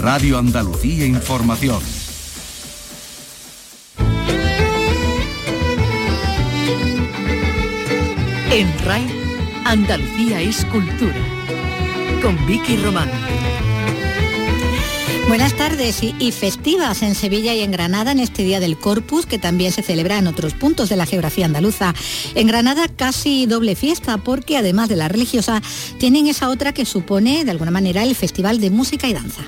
Radio Andalucía Información. En RAI, Andalucía es cultura. Con Vicky Román. Buenas tardes y, festivas en Sevilla y en Granada en este Día del Corpus, que también se celebra en otros puntos de la geografía andaluza. En Granada casi doble fiesta, porque además de la religiosa, tienen esa otra que supone, de alguna manera, el Festival de Música y Danza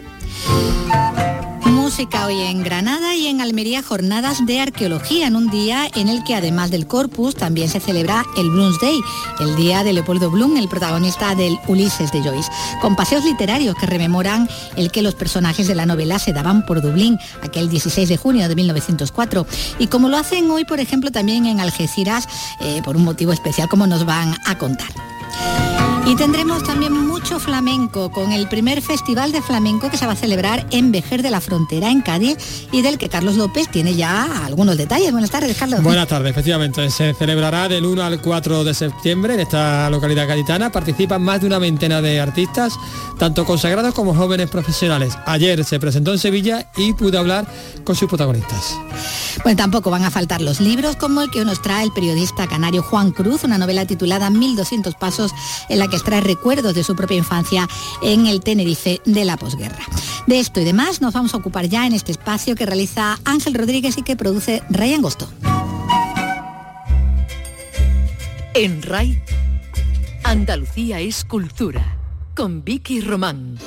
música hoy en Granada y en Almería jornadas de arqueología en un día en el que además del Corpus también se celebra el Bloom's Day, el día de Leopoldo Bloom, el protagonista del Ulises de Joyce, con paseos literarios que rememoran el que los personajes de la novela se daban por Dublín aquel 16 de junio de 1904 y como lo hacen hoy por ejemplo también en Algeciras eh, por un motivo especial como nos van a contar. Y tendremos también mucho flamenco con el primer festival de flamenco que se va a celebrar en Vejer de la Frontera, en Cádiz, y del que Carlos López tiene ya algunos detalles. Buenas tardes, Carlos. Buenas tardes, efectivamente. Se celebrará del 1 al 4 de septiembre en esta localidad gaditana. Participan más de una veintena de artistas, tanto consagrados como jóvenes profesionales. Ayer se presentó en Sevilla y pude hablar con sus protagonistas. Bueno, tampoco van a faltar los libros como el que nos trae el periodista canario Juan Cruz, una novela titulada 1200 pasos en la que extrae recuerdos de su propia infancia en el Tenerife de la posguerra. De esto y demás nos vamos a ocupar ya en este espacio que realiza Ángel Rodríguez y que produce Ray Angosto. En RAI, Andalucía es cultura, con Vicky Román.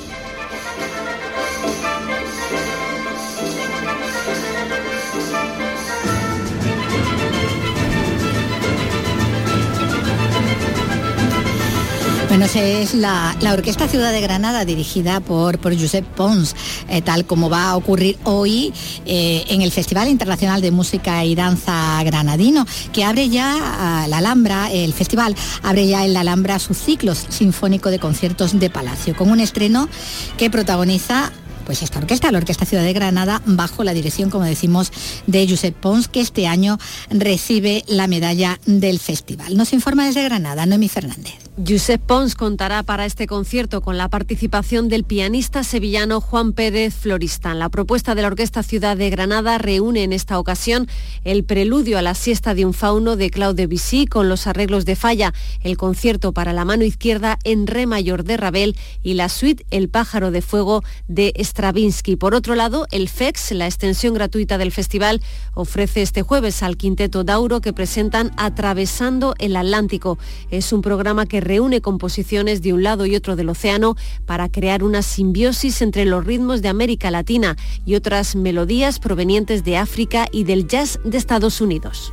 Bueno, es la, Orquesta Ciudad de Granada dirigida por, por Josep Pons, eh, tal como va a ocurrir hoy eh, en el Festival Internacional de Música y Danza Granadino, que abre ya la Alhambra, el festival abre ya en la Alhambra su ciclo sinfónico de conciertos de Palacio, con un estreno que protagoniza pues esta orquesta, la Orquesta Ciudad de Granada, bajo la dirección, como decimos, de Josep Pons, que este año recibe la medalla del festival. Nos informa desde Granada, Noemi Fernández. Josep Pons contará para este concierto con la participación del pianista sevillano Juan Pérez Floristán. La propuesta de la Orquesta Ciudad de Granada reúne en esta ocasión el preludio a la siesta de un fauno de Claude Debussy con los arreglos de falla, el concierto para la mano izquierda en re mayor de Ravel y la suite El pájaro de fuego de Stravinsky. Por otro lado, el FEX, la extensión gratuita del festival, ofrece este jueves al quinteto Dauro que presentan Atravesando el Atlántico. Es un programa que reúne composiciones de un lado y otro del océano para crear una simbiosis entre los ritmos de América Latina y otras melodías provenientes de África y del jazz de Estados Unidos.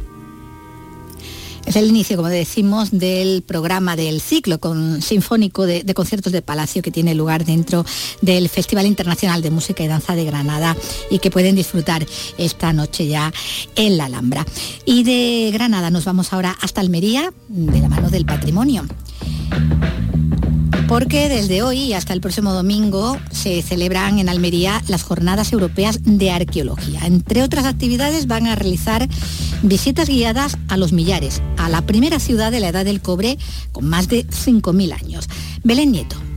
Es el inicio, como decimos, del programa del ciclo con, sinfónico de, de, conciertos de Palacio que tiene lugar dentro del Festival Internacional de Música y Danza de Granada y que pueden disfrutar esta noche ya en la Alhambra. Y de Granada nos vamos ahora hasta Almería, de la mano del patrimonio porque desde hoy hasta el próximo domingo se celebran en Almería las Jornadas Europeas de Arqueología. Entre otras actividades van a realizar visitas guiadas a los millares, a la primera ciudad de la Edad del Cobre con más de 5.000 años. Belén Nieto.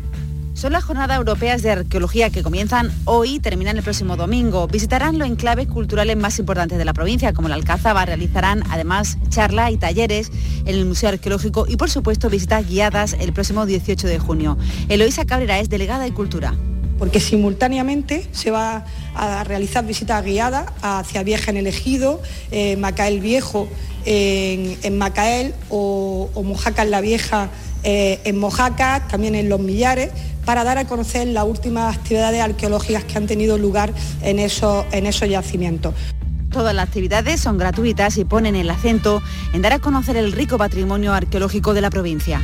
Son las jornadas europeas de arqueología que comienzan hoy y terminan el próximo domingo. Visitarán los enclaves culturales más importantes de la provincia, como la Alcázaba. Realizarán además charlas y talleres en el Museo Arqueológico y, por supuesto, visitas guiadas el próximo 18 de junio. Eloisa Cabrera es delegada de Cultura porque simultáneamente se va a realizar visitas guiadas hacia Vieja en el Ejido, eh, Macael Viejo en, Macael o, Mojaca en la Vieja eh, en Mojaca, también en Los Millares, para dar a conocer las últimas actividades arqueológicas que han tenido lugar en esos, en esos yacimientos. Todas las actividades son gratuitas y ponen el acento en dar a conocer el rico patrimonio arqueológico de la provincia.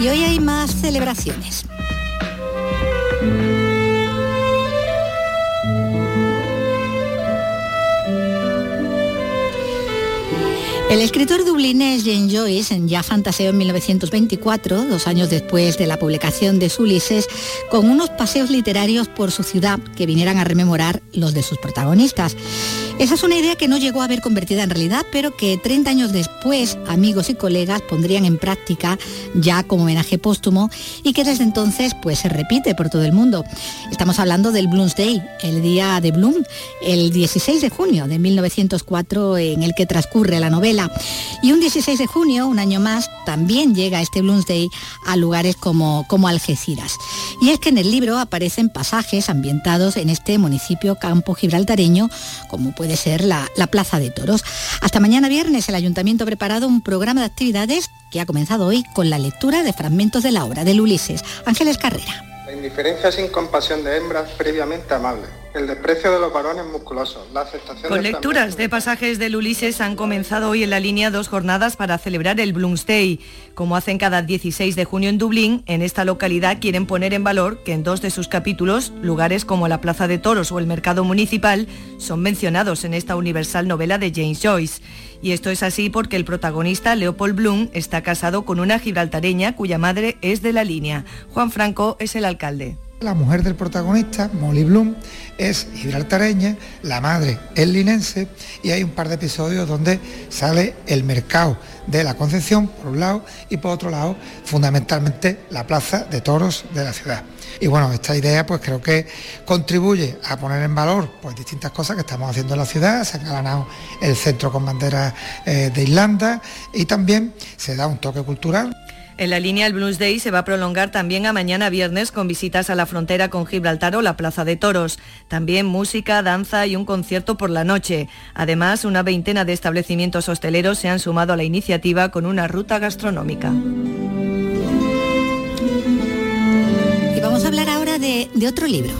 Y hoy hay más celebraciones. El escritor dublinés James Joyce ya fantaseó en 1924, dos años después de la publicación de su con unos paseos literarios por su ciudad que vinieran a rememorar los de sus protagonistas. Esa es una idea que no llegó a ver convertida en realidad, pero que 30 años después amigos y colegas pondrían en práctica ya como homenaje póstumo y que desde entonces pues se repite por todo el mundo. Estamos hablando del Bloomsday, el día de Bloom, el 16 de junio de 1904 en el que transcurre la novela. Y un 16 de junio, un año más, también llega este Bloomsday a lugares como, como Algeciras. Y es que en el libro aparecen pasajes ambientados en este municipio campo gibraltareño, como puede de ser la, la Plaza de Toros. Hasta mañana viernes el Ayuntamiento ha preparado un programa de actividades que ha comenzado hoy con la lectura de fragmentos de la obra del Ulises. Ángeles Carrera. La indiferencia sin compasión de hembras previamente amables el desprecio de los varones musculosos, la aceptación Con lecturas de pasajes del Ulises han comenzado hoy en la línea dos jornadas para celebrar el Bloomsday. Como hacen cada 16 de junio en Dublín, en esta localidad quieren poner en valor que en dos de sus capítulos, lugares como la Plaza de Toros o el Mercado Municipal, son mencionados en esta universal novela de James Joyce. Y esto es así porque el protagonista, Leopold Bloom, está casado con una gibraltareña cuya madre es de la línea. Juan Franco es el alcalde. La mujer del protagonista, Molly Bloom, es gibraltareña, la madre es linense y hay un par de episodios donde sale el mercado de la Concepción, por un lado, y por otro lado, fundamentalmente, la plaza de toros de la ciudad. Y bueno, esta idea pues creo que contribuye a poner en valor pues distintas cosas que estamos haciendo en la ciudad, se ha ganado el centro con bandera eh, de Irlanda y también se da un toque cultural. En la línea el Blues Day se va a prolongar también a mañana viernes con visitas a la frontera con Gibraltar o la Plaza de Toros. También música, danza y un concierto por la noche. Además, una veintena de establecimientos hosteleros se han sumado a la iniciativa con una ruta gastronómica. Y vamos a hablar ahora de, de otro libro.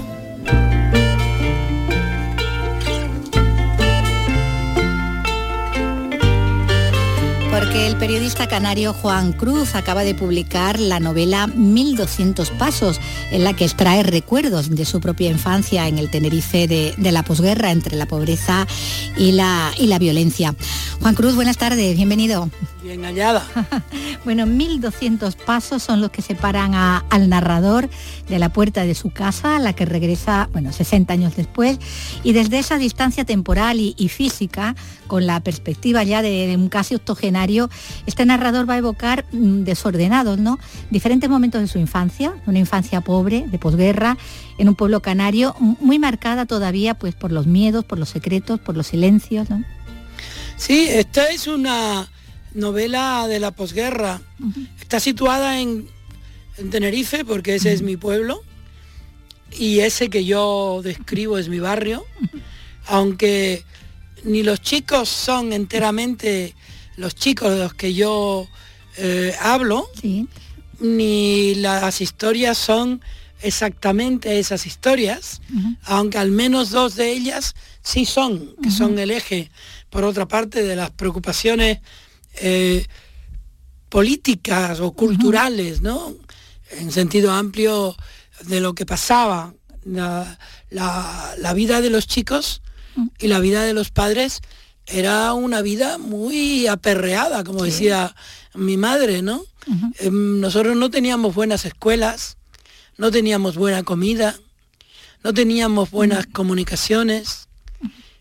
Porque el periodista canario Juan Cruz acaba de publicar la novela 1200 Pasos, en la que extrae recuerdos de su propia infancia en el Tenerife de, la posguerra, entre la pobreza y la, y la violencia. Juan Cruz, buenas tardes, bienvenido. Bien hallada. bueno, 1200 pasos son los que separan al narrador de la puerta de su casa, a la que regresa, bueno, 60 años después, y desde esa distancia temporal y, física, con la perspectiva ya de, un casi octogenario, este narrador va a evocar mm, desordenados, ¿no? Diferentes momentos de su infancia, una infancia pobre, de posguerra, en un pueblo canario, muy marcada todavía pues por los miedos, por los secretos, por los silencios, ¿no? Sí, esta es una novela de la posguerra. Está situada en, Tenerife porque ese es mi pueblo y ese que yo describo es mi barrio, aunque ni los chicos son enteramente los chicos de los que yo eh, hablo, ni las historias son exactamente esas historias, aunque al menos dos de ellas sí son, que son el eje, por otra parte, de las preocupaciones eh, políticas o culturales, ¿no? En sentido amplio de lo que pasaba. La, vida de los chicos y la vida de los padres era una vida muy aperreada, como decía mi madre, ¿no? Em, nosotros no teníamos buenas escuelas, no teníamos buena comida, no teníamos buenas comunicaciones,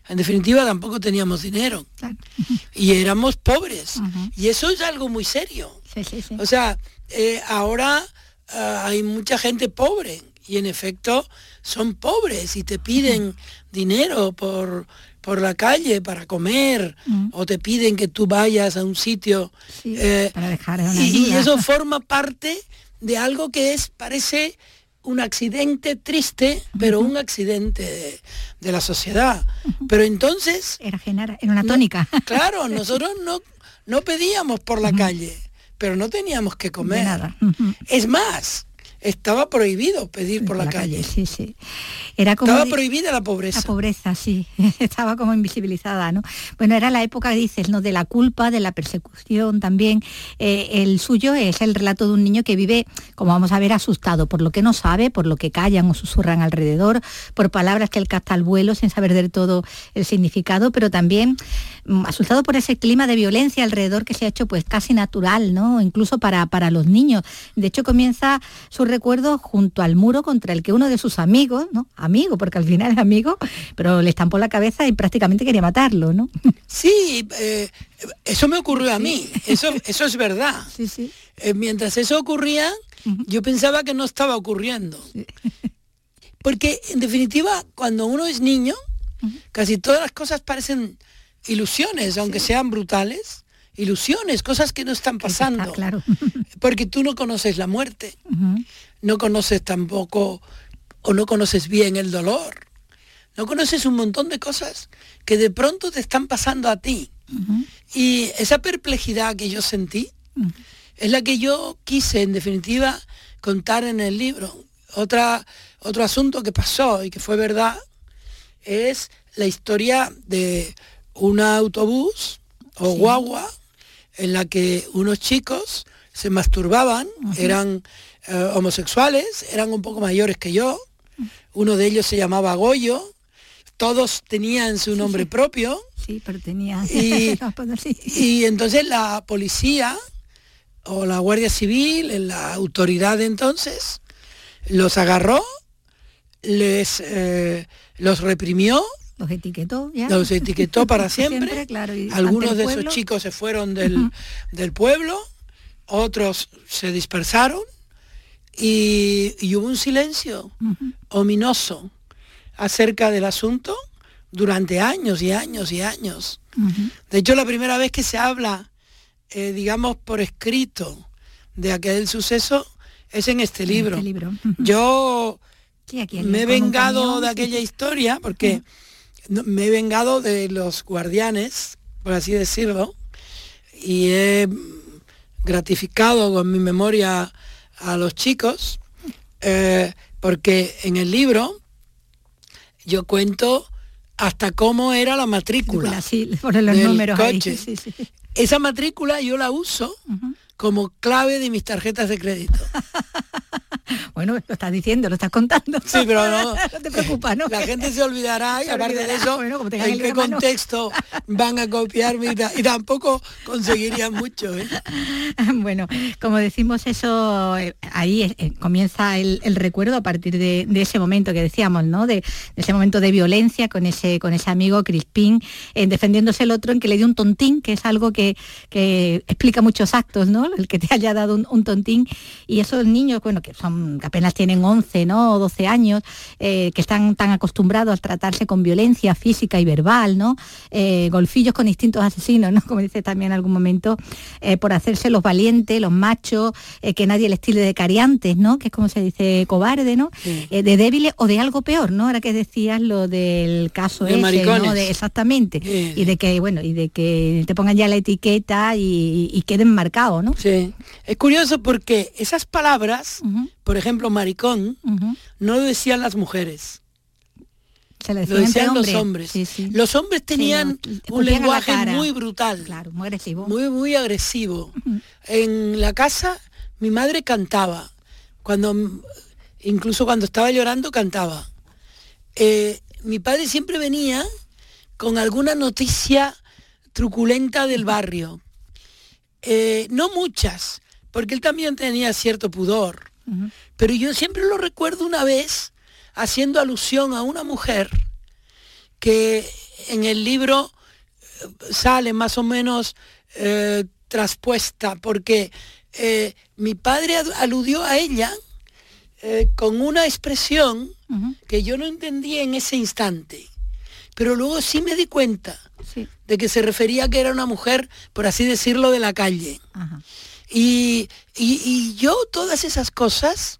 en definitiva, tampoco teníamos dinero. Y éramos pobres. Y eso es algo muy serio. O sea, eh, ahora ah, hay mucha gente pobre. Y en efecto son pobres. Y te piden dinero por, por la calle para comer. O te piden que tú vayas a un sitio eh, para dejar y, y, eso forma parte de algo que es parece un accidente triste, pero un accidente de, la sociedad. Pero entonces... Era, era una tónica. claro, nosotros no, no pedíamos por la calle, pero no teníamos que comer. Es más, estaba prohibido pedir por, la, calle. Sí, sí. Era como estaba prohibida la pobreza. La pobreza, sí. estaba como invisibilizada, ¿no? Bueno, era la época, dices, ¿no? De la culpa, de la persecución también. Eh, el suyo es el relato de un niño que vive, como vamos a ver, asustado por lo que no sabe, por lo que callan o susurran alrededor, por palabras que él capta al vuelo sin saber del todo el significado, pero también mm, asustado por ese clima de violencia alrededor que se ha hecho pues casi natural, ¿no? Incluso para, para los niños. De hecho, comienza su recuerdo junto al muro contra el que uno de sus amigos, ¿no? Amigo, porque al final es amigo, pero le estampó la cabeza y prácticamente quería matarlo, ¿no? Sí, eh, eso me ocurrió a mí, eso, eso es verdad. Sí, sí. Eh, mientras eso ocurría, yo pensaba que no estaba ocurriendo. Porque en definitiva, cuando uno es niño, casi todas las cosas parecen ilusiones, aunque sean brutales ilusiones, cosas que no están pasando. claro. Porque tú no conoces la muerte, no conoces tampoco o no conoces bien el dolor, no conoces un montón de cosas que de pronto te están pasando a ti. Y esa perplejidad que yo sentí es la que yo quise, en definitiva, contar en el libro. Otra, otro asunto que pasó y que fue verdad es la historia de un autobús o guagua en la que unos chicos se masturbaban, eran eh, homosexuales, eran un poco mayores que yo, uno de ellos se llamaba Goyo, todos tenían su nombre propio. Sí, pero tenía... Y, entonces la policía o la Guardia Civil, la autoridad de entonces, los agarró, les eh, los reprimió los etiquetó ya. Los etiquetó para siempre. Algunos de esos chicos se fueron del, pueblo, otros se dispersaron y, hubo un silencio ominoso acerca del asunto durante años y años y años. De hecho, la primera vez que se habla, eh, digamos, por escrito de aquel suceso es en este libro. Este libro. Yo me he vengado de aquella historia porque me he vengado de los guardianes, por así decirlo, y he gratificado con mi memoria a los chicos, eh, porque en el libro yo cuento hasta cómo era la matrícula. Sí, los números coche. Esa matrícula yo la uso como clave de mis tarjetas de crédito. Bueno, lo estás diciendo, lo estás contando. Sí, pero no. no te preocupes, ¿no? La gente se olvidará y aparte de eso, en qué contexto van a copiarme y, tampoco conseguirían mucho. ¿eh? Bueno, como decimos eso, eh, ahí eh, comienza el, recuerdo a partir de, ese momento que decíamos, ¿no? De, ese momento de violencia con ese, con ese amigo Crispín, defendiéndose el otro en que le dio un tontín, que es algo que, explica muchos actos, ¿no? El que te haya dado un, un tontín. Y esos niños, bueno, que son que apenas tienen 11 ¿no? o 12 años, eh, que están tan acostumbrados a tratarse con violencia física y verbal, ¿no? Eh, golfillos con instintos asesinos, ¿no? como dice también en algún momento, eh, por hacerse los valientes, los machos, que nadie les tilde de cariantes, ¿no? que es como se dice cobarde, ¿no? de débiles o de algo peor, ¿no? ahora que decías lo del caso de ese, ¿no? de, exactamente, y de que, bueno, y de que te pongan ya la etiqueta y, queden marcados, ¿no? Sí, es curioso porque esas palabras, por ejemplo, maricón, no lo decían las mujeres. Se lo, decían los hombres. Los hombres tenían un lenguaje muy brutal. Claro, muy agresivo. Muy, muy agresivo. En la casa mi madre cantaba. Cuando, incluso cuando estaba llorando, cantaba. Eh, mi padre siempre venía con alguna noticia truculenta del barrio. Eh, no muchas, porque él también tenía cierto pudor. Pero yo siempre lo recuerdo una vez haciendo alusión a una mujer que en el libro eh, sale más o menos eh, traspuesta, porque eh, mi padre aludió a ella con una expresión que yo no entendía en ese instante, pero luego sí me di cuenta de que se refería a que era una mujer, por así decirlo, de la calle. Y, yo todas esas cosas,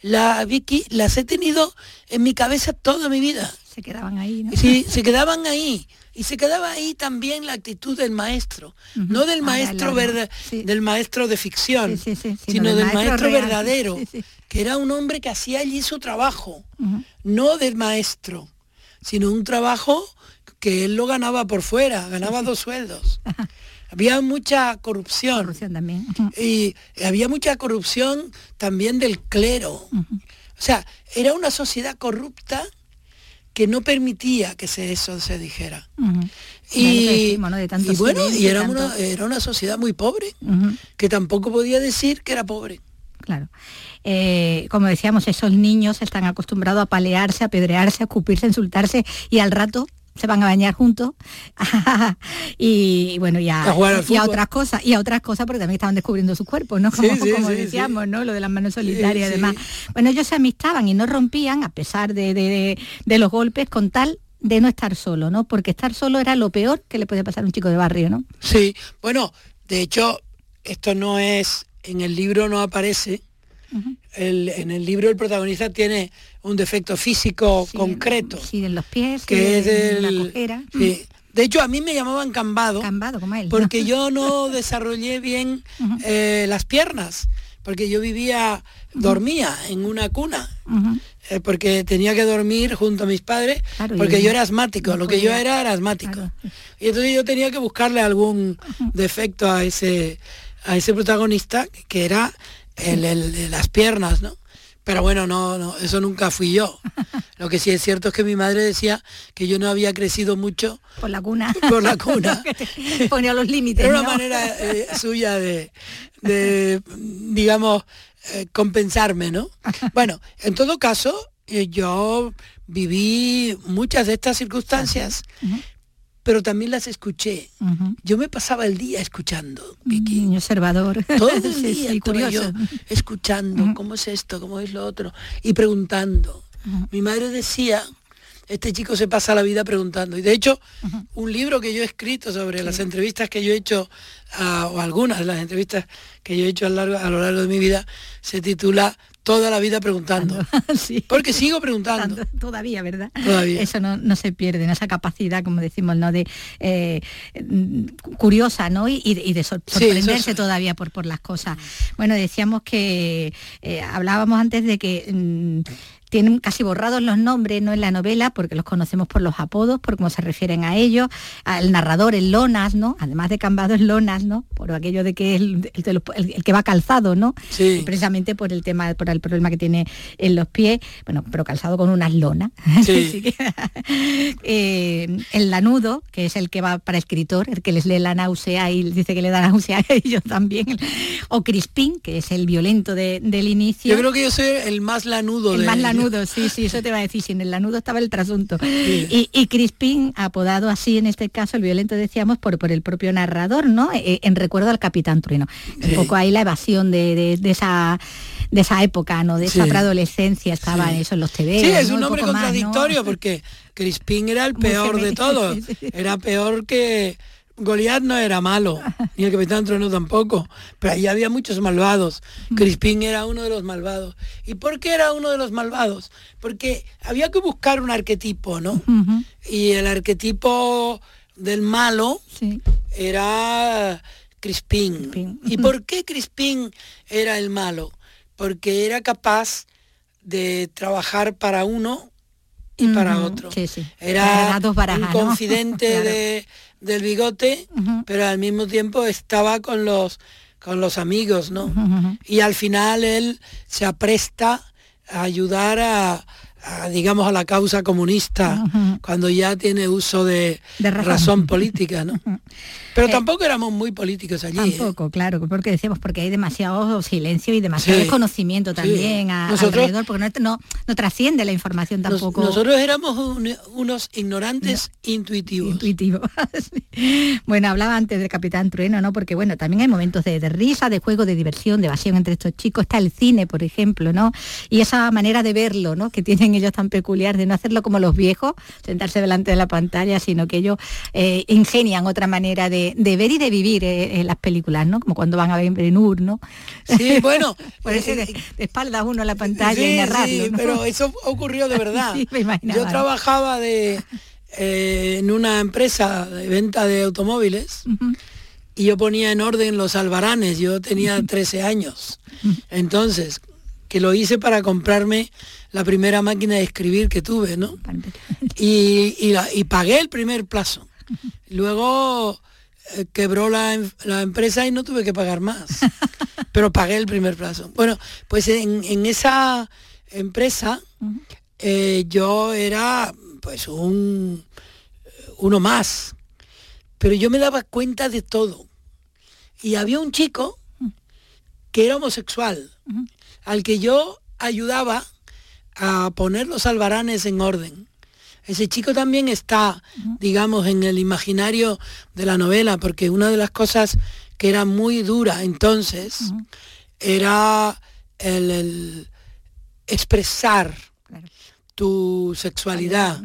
la Vicky, las he tenido en mi cabeza toda mi vida. Se quedaban ahí, ¿no? Sí, se quedaban ahí. Y se quedaba ahí también la actitud del maestro, no del Ah, maestro sí. del maestro de ficción, Sí, sí, sí, sino del maestro verdadero, que era un hombre que hacía allí su trabajo, no del maestro, sino un trabajo que él lo ganaba por fuera, ganaba dos sueldos. Había mucha corrupción. Corrupción también. Y había mucha corrupción también del clero. O sea, era una sociedad corrupta que no permitía que se, eso se dijera. Y, decimos, ¿no? De y bueno, y era tanto- una, era una sociedad muy pobre, que tampoco podía decir que era pobre. Claro. Eh, como decíamos, esos niños están acostumbrados a palearse, a apedrearse, a escupirse, a insultarse y al rato se van a bañar juntos. Y bueno y a, y a otras cosas y a otras cosas porque también estaban descubriendo sus cuerpos no como, Sí, sí, como sí, decíamos no lo de las manos solitarias y demás. Bueno ellos se amistaban y no rompían a pesar de, de- de- de los golpes con tal de no estar solo no porque estar solo era lo peor que le podía pasar a un chico de barrio no Sí, bueno, de hecho, esto no es, en el libro no aparece, el- en el libro el protagonista tiene un defecto físico concreto, sí en los pies que es en la el... cojera. Sí. De hecho, a mí me llamaban cambado, cambado como él porque yo no desarrollé bien eh, las piernas, porque yo vivía, dormía en una cuna, eh, porque tenía que dormir junto a mis padres, Claro, porque yo era asmático, no lo que yo era era asmático. Y entonces yo tenía que buscarle algún defecto a ese, a ese protagonista, que era el, el de las piernas, ¿no? Pero bueno, no, no, eso nunca fui yo. Lo que sí es cierto es que mi madre decía que yo no había crecido mucho por la cuna por la cuna. ponía los límites Era una manera eh, suya de, de, digamos, eh, compensarme, ¿no? Bueno, en todo caso, eh, yo viví muchas de estas circunstancias, pero también las escuché. Yo me pasaba el día escuchando, Niño observador. todo el Sí, día sí, curioso. yo escuchando cómo es esto, cómo es lo otro, y preguntando. Mi madre decía, este chico se pasa la vida preguntando. Y de hecho, un libro que yo he escrito sobre las entrevistas que yo he hecho, o algunas de las entrevistas que yo he hecho a largo, a lo largo de mi vida, se titula Toda la vida preguntando. Porque sigo preguntando. Todavía, ¿verdad? Todavía. Eso no, no se pierde, en esa capacidad, como decimos, ¿no? De eh, mm, curiosa, ¿no? Y, y de- sor- sorprenderse es- todavía por, por las cosas. Bueno, decíamos que eh, hablábamos antes de que mm, tienen casi borrados los nombres no en la novela porque los conocemos por los apodos por cómo se refieren a ellos al narrador el lonas no además de cambado es lonas no por aquello de que es el, el que va calzado no Sí. precisamente por el tema por el problema que tiene en los pies bueno pero calzado con unas lonas Sí. Que, eh, el lanudo que es el que va para escritor el que les lee la náusea y dice que le da náusea a ellos también o Crispín que es el violento de- del inicio Yo creo que yo soy el más lanudo el de más ellos. Lanudo, sí, sí, eso te va a decir, si en el lanudo estaba el trasunto. Y, y Crispín, apodado así en este caso, el violento decíamos, por, por el propio narrador, ¿no? Eh, en recuerdo al Capitán Trueno. Un poco ahí la evasión de, de- de esa de esa época, ¿no? De esa Sí. preadolescencia, estaba en eso en los TV. Sí, es un nombre poco más, ¿no? contradictorio porque Crispín era el peor de todos. sí, sí. Era peor que Goliat no era malo, ni el Capitán Trueno tampoco. Pero ahí había muchos malvados. Mm. Crispín era uno de los malvados. ¿Y por qué era uno de los malvados? Porque había que buscar un arquetipo, ¿no? Y el arquetipo del malo sí. era Crispín. ¿Y por qué Crispín era el malo? Porque era capaz de trabajar para uno y para otro. sí, sí. Era un ¿no? confidente Claro. de, del bigote, pero al mismo tiempo estaba con los con los amigos, ¿no? Y al final él se apresta a ayudar a, digamos, a la causa comunista, cuando ya tiene uso de, De razón. razón. política, ¿no? Pero Eh, tampoco éramos muy políticos allí. ¿eh? Tampoco, claro, porque decíamos, porque hay demasiado silencio y demasiado Sí, desconocimiento sí. también a- Nosotros- alrededor, porque no, no, no trasciende la información Nos- tampoco. nosotros éramos un- unos ignorantes intuitivos. intuitivo. Sí. bueno, hablaba antes del Capitán Trueno, ¿no? Porque bueno, también hay momentos de, de risa, de juego, de diversión, de evasión entre estos chicos. Está el cine, por ejemplo, ¿no? Y esa manera de verlo, ¿no? Que tienen ellos tan peculiar de no hacerlo como los viejos, sentarse delante de la pantalla, sino que ellos eh, ingenian otra manera de, ver y de vivir eh, en las películas, ¿no? Como cuando van a ver Benur, ¿no? Sí, bueno. Por eso de, espaldas uno a la pantalla y narrarlo. Sí, pero eso ocurrió de verdad. Yo trabajaba de, en una empresa de venta de automóviles y yo ponía en orden los albaranes, yo tenía 13 años. Entonces, que lo hice para comprarme la primera máquina de escribir que tuve, ¿no? Y, y, pagué el primer plazo. Luego eh, quebró la, empresa y no tuve que pagar más. Pero pagué el primer plazo. Bueno, pues en, esa empresa eh, yo era pues un uno más. Pero yo me daba cuenta de todo y había un chico que era homosexual, al que yo ayudaba a poner los albaranes en orden. Ese chico también está, digamos, en el imaginario de la novela, porque una de las cosas que era muy dura entonces era el, expresar tu sexualidad,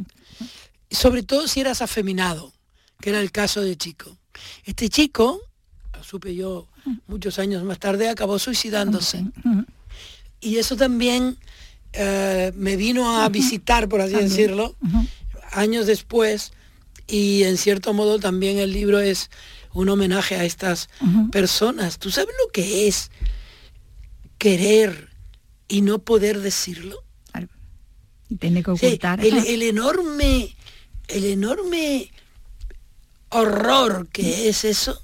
sobre todo si eras afeminado, que era el caso de chico. Este chico supe yo muchos años más tarde, acabó suicidándose. Y eso también eh, me vino a visitar, por así decirlo, años después, y en cierto modo también el libro es un homenaje a estas personas. ¿Tú sabes lo que es querer y no poder decirlo? Y tiene que ocultar. el, enorme, el enorme horror que es eso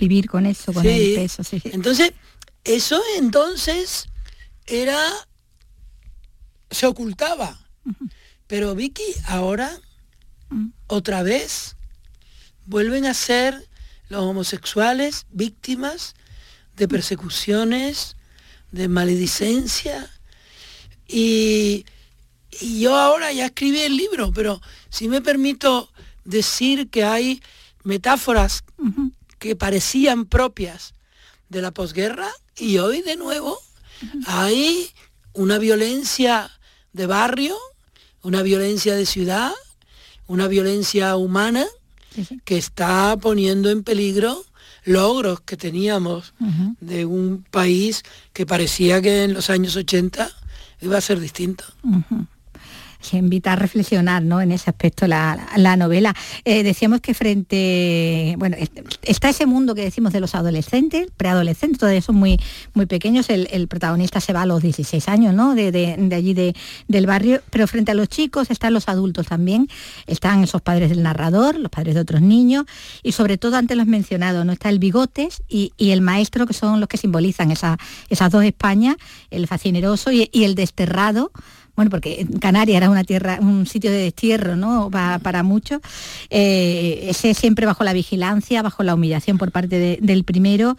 vivir con eso, con el peso. Entonces, eso entonces era, se ocultaba. Pero Vicky, ahora, otra vez, vuelven a ser los homosexuales víctimas de persecuciones, de maledicencia. Y, y yo ahora ya escribí el libro, pero si me permito decir que hay metáforas que parecían propias de la posguerra y hoy de nuevo hay una violencia de barrio, una violencia de ciudad, una violencia humana que está poniendo en peligro logros que teníamos de un país que parecía que en los años 80 iba a ser distinto invita a reflexionar ¿no? en ese aspecto la, la novela. Eh, decíamos que frente, bueno, está ese mundo que decimos de los adolescentes, preadolescentes, todavía son muy, muy pequeños, el, protagonista se va a los 16 años, ¿no? De, de, allí de, del barrio, pero frente a los chicos están los adultos también, están esos padres del narrador, los padres de otros niños, y sobre todo antes los mencionados, ¿no? Está el bigotes y, el maestro, que son los que simbolizan esa, esas dos Españas, el fascineroso y, y el desterrado, bueno, porque Canarias era una tierra, un sitio de destierro, ¿no? para muchos, eh, ese siempre bajo la vigilancia, bajo la humillación por parte del primero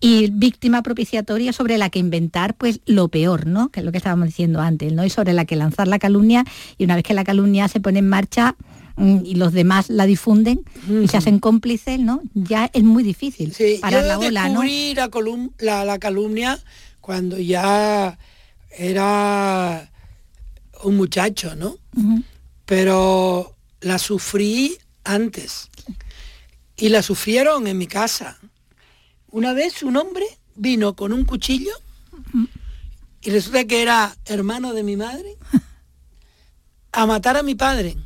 y víctima propiciatoria sobre la que inventar pues lo peor, ¿no? Que es lo que estábamos diciendo antes, ¿no? Y sobre la que lanzar la calumnia y una vez que la calumnia se pone en marcha mm, y los demás la difunden y se hacen cómplices, ¿no? Ya es muy difícil para la ola, ¿no? La, la calumnia cuando ya era un muchacho, ¿no? Pero la sufrí antes. Y la sufrieron en mi casa. Una vez un hombre vino con un cuchillo y resulta que era hermano de mi madre a matar a mi padre.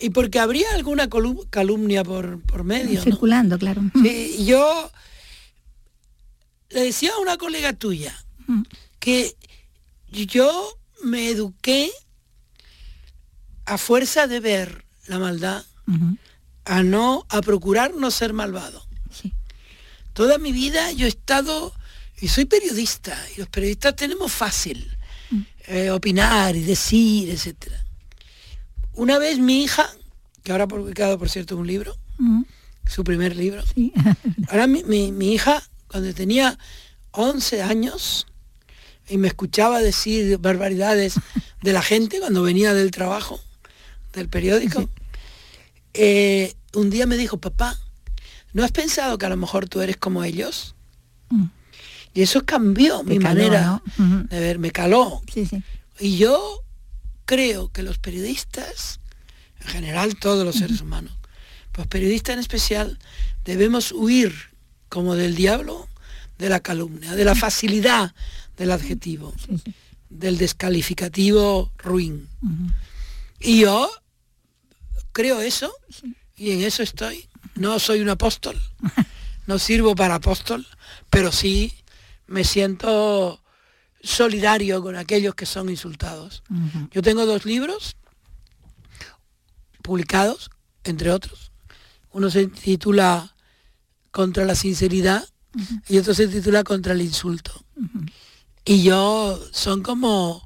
Y porque habría alguna calumnia por, por medio. Circulando, claro. Sí, yo le decía a una colega tuya que yo me eduqué a fuerza de ver la maldad, a no, a procurar no ser malvado. Toda mi vida yo he estado, y soy periodista, y los periodistas tenemos fácil mm. eh, opinar y decir, etc. Una vez mi hija, que ahora ha publicado, por cierto, un libro, su primer libro, ahora mi, mi hija, cuando tenía 11 años, y me escuchaba decir barbaridades de la gente cuando venía del trabajo, del periódico. Eh, un día me dijo, papá, ¿no has pensado que a lo mejor tú eres como ellos? Mm. Y eso cambió mi manera de ver, me caló. Y yo creo que los periodistas, en general todos los seres humanos, pues periodistas en especial, debemos huir como del diablo de la calumnia, de la facilidad del adjetivo, del descalificativo ruin. Y yo creo eso y en eso estoy. No soy un apóstol, no sirvo para apóstol, pero sí me siento solidario con aquellos que son insultados. Yo tengo dos libros publicados, entre otros. Uno se titula Contra la sinceridad y otro se titula Contra el insulto. Y yo son como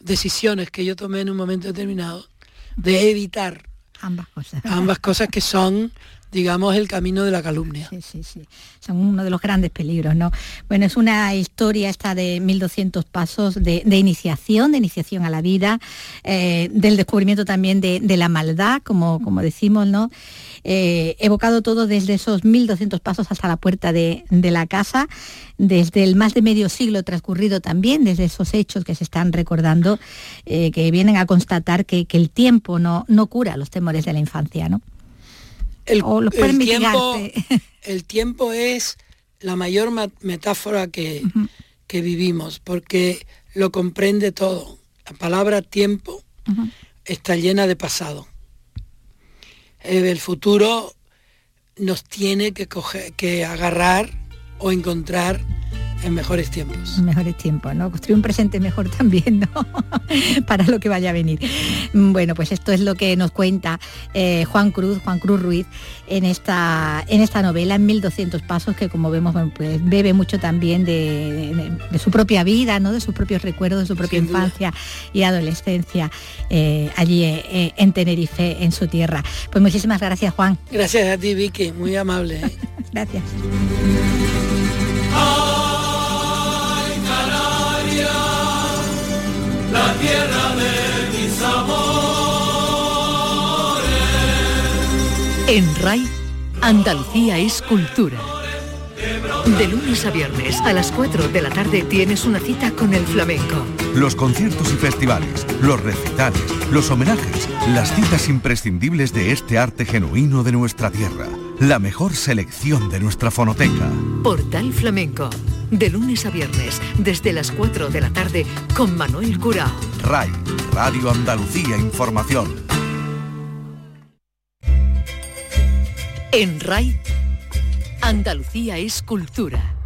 decisiones que yo tomé en un momento determinado de evitar ambas cosas. Ambas cosas que son digamos, el camino de la calumnia. Sí, sí, sí. Son uno de los grandes peligros, ¿no? Bueno, es una historia esta de 1200 pasos de, iniciación, de iniciación a la vida, eh, del descubrimiento también de, la maldad, como, como decimos, ¿no? Eh, evocado todo desde esos 1200 pasos hasta la puerta de, la casa, desde el más de medio siglo transcurrido también, desde esos hechos que se están recordando, eh, que vienen a constatar que, el tiempo no, no cura los temores de la infancia, ¿no? El, tiempo, el tiempo es la mayor metáfora que, vivimos, porque lo comprende todo. La palabra tiempo está llena de pasado. Eh, el futuro nos tiene que, que agarrar o encontrar en mejores tiempos. En mejores tiempos, ¿no? Construir un presente mejor también, ¿no? Para lo que vaya a venir. Bueno, pues esto es lo que nos cuenta eh, Juan Cruz, Juan Cruz Ruiz, en esta, en esta novela, en 1200 pasos, que como vemos, pues bebe mucho también de, su propia vida, ¿no? De sus propios recuerdos, de su propia infancia y adolescencia eh, allí eh, en Tenerife, en su tierra. Pues muchísimas gracias, Juan. Gracias a ti, Vicky, muy amable. gracias. La tierra de mis amores. En RAI, Andalucía es cultura. De lunes a viernes a las 4 de la tarde tienes una cita con el flamenco. Los conciertos y festivales, los recitales, los homenajes, las citas imprescindibles de este arte genuino de nuestra tierra. La mejor selección de nuestra fonoteca. Portal Flamenco. De lunes a viernes, desde las 4 de la tarde, con Manuel Curao. RAI, Radio Andalucía Información. En RAI, Andalucía es cultura.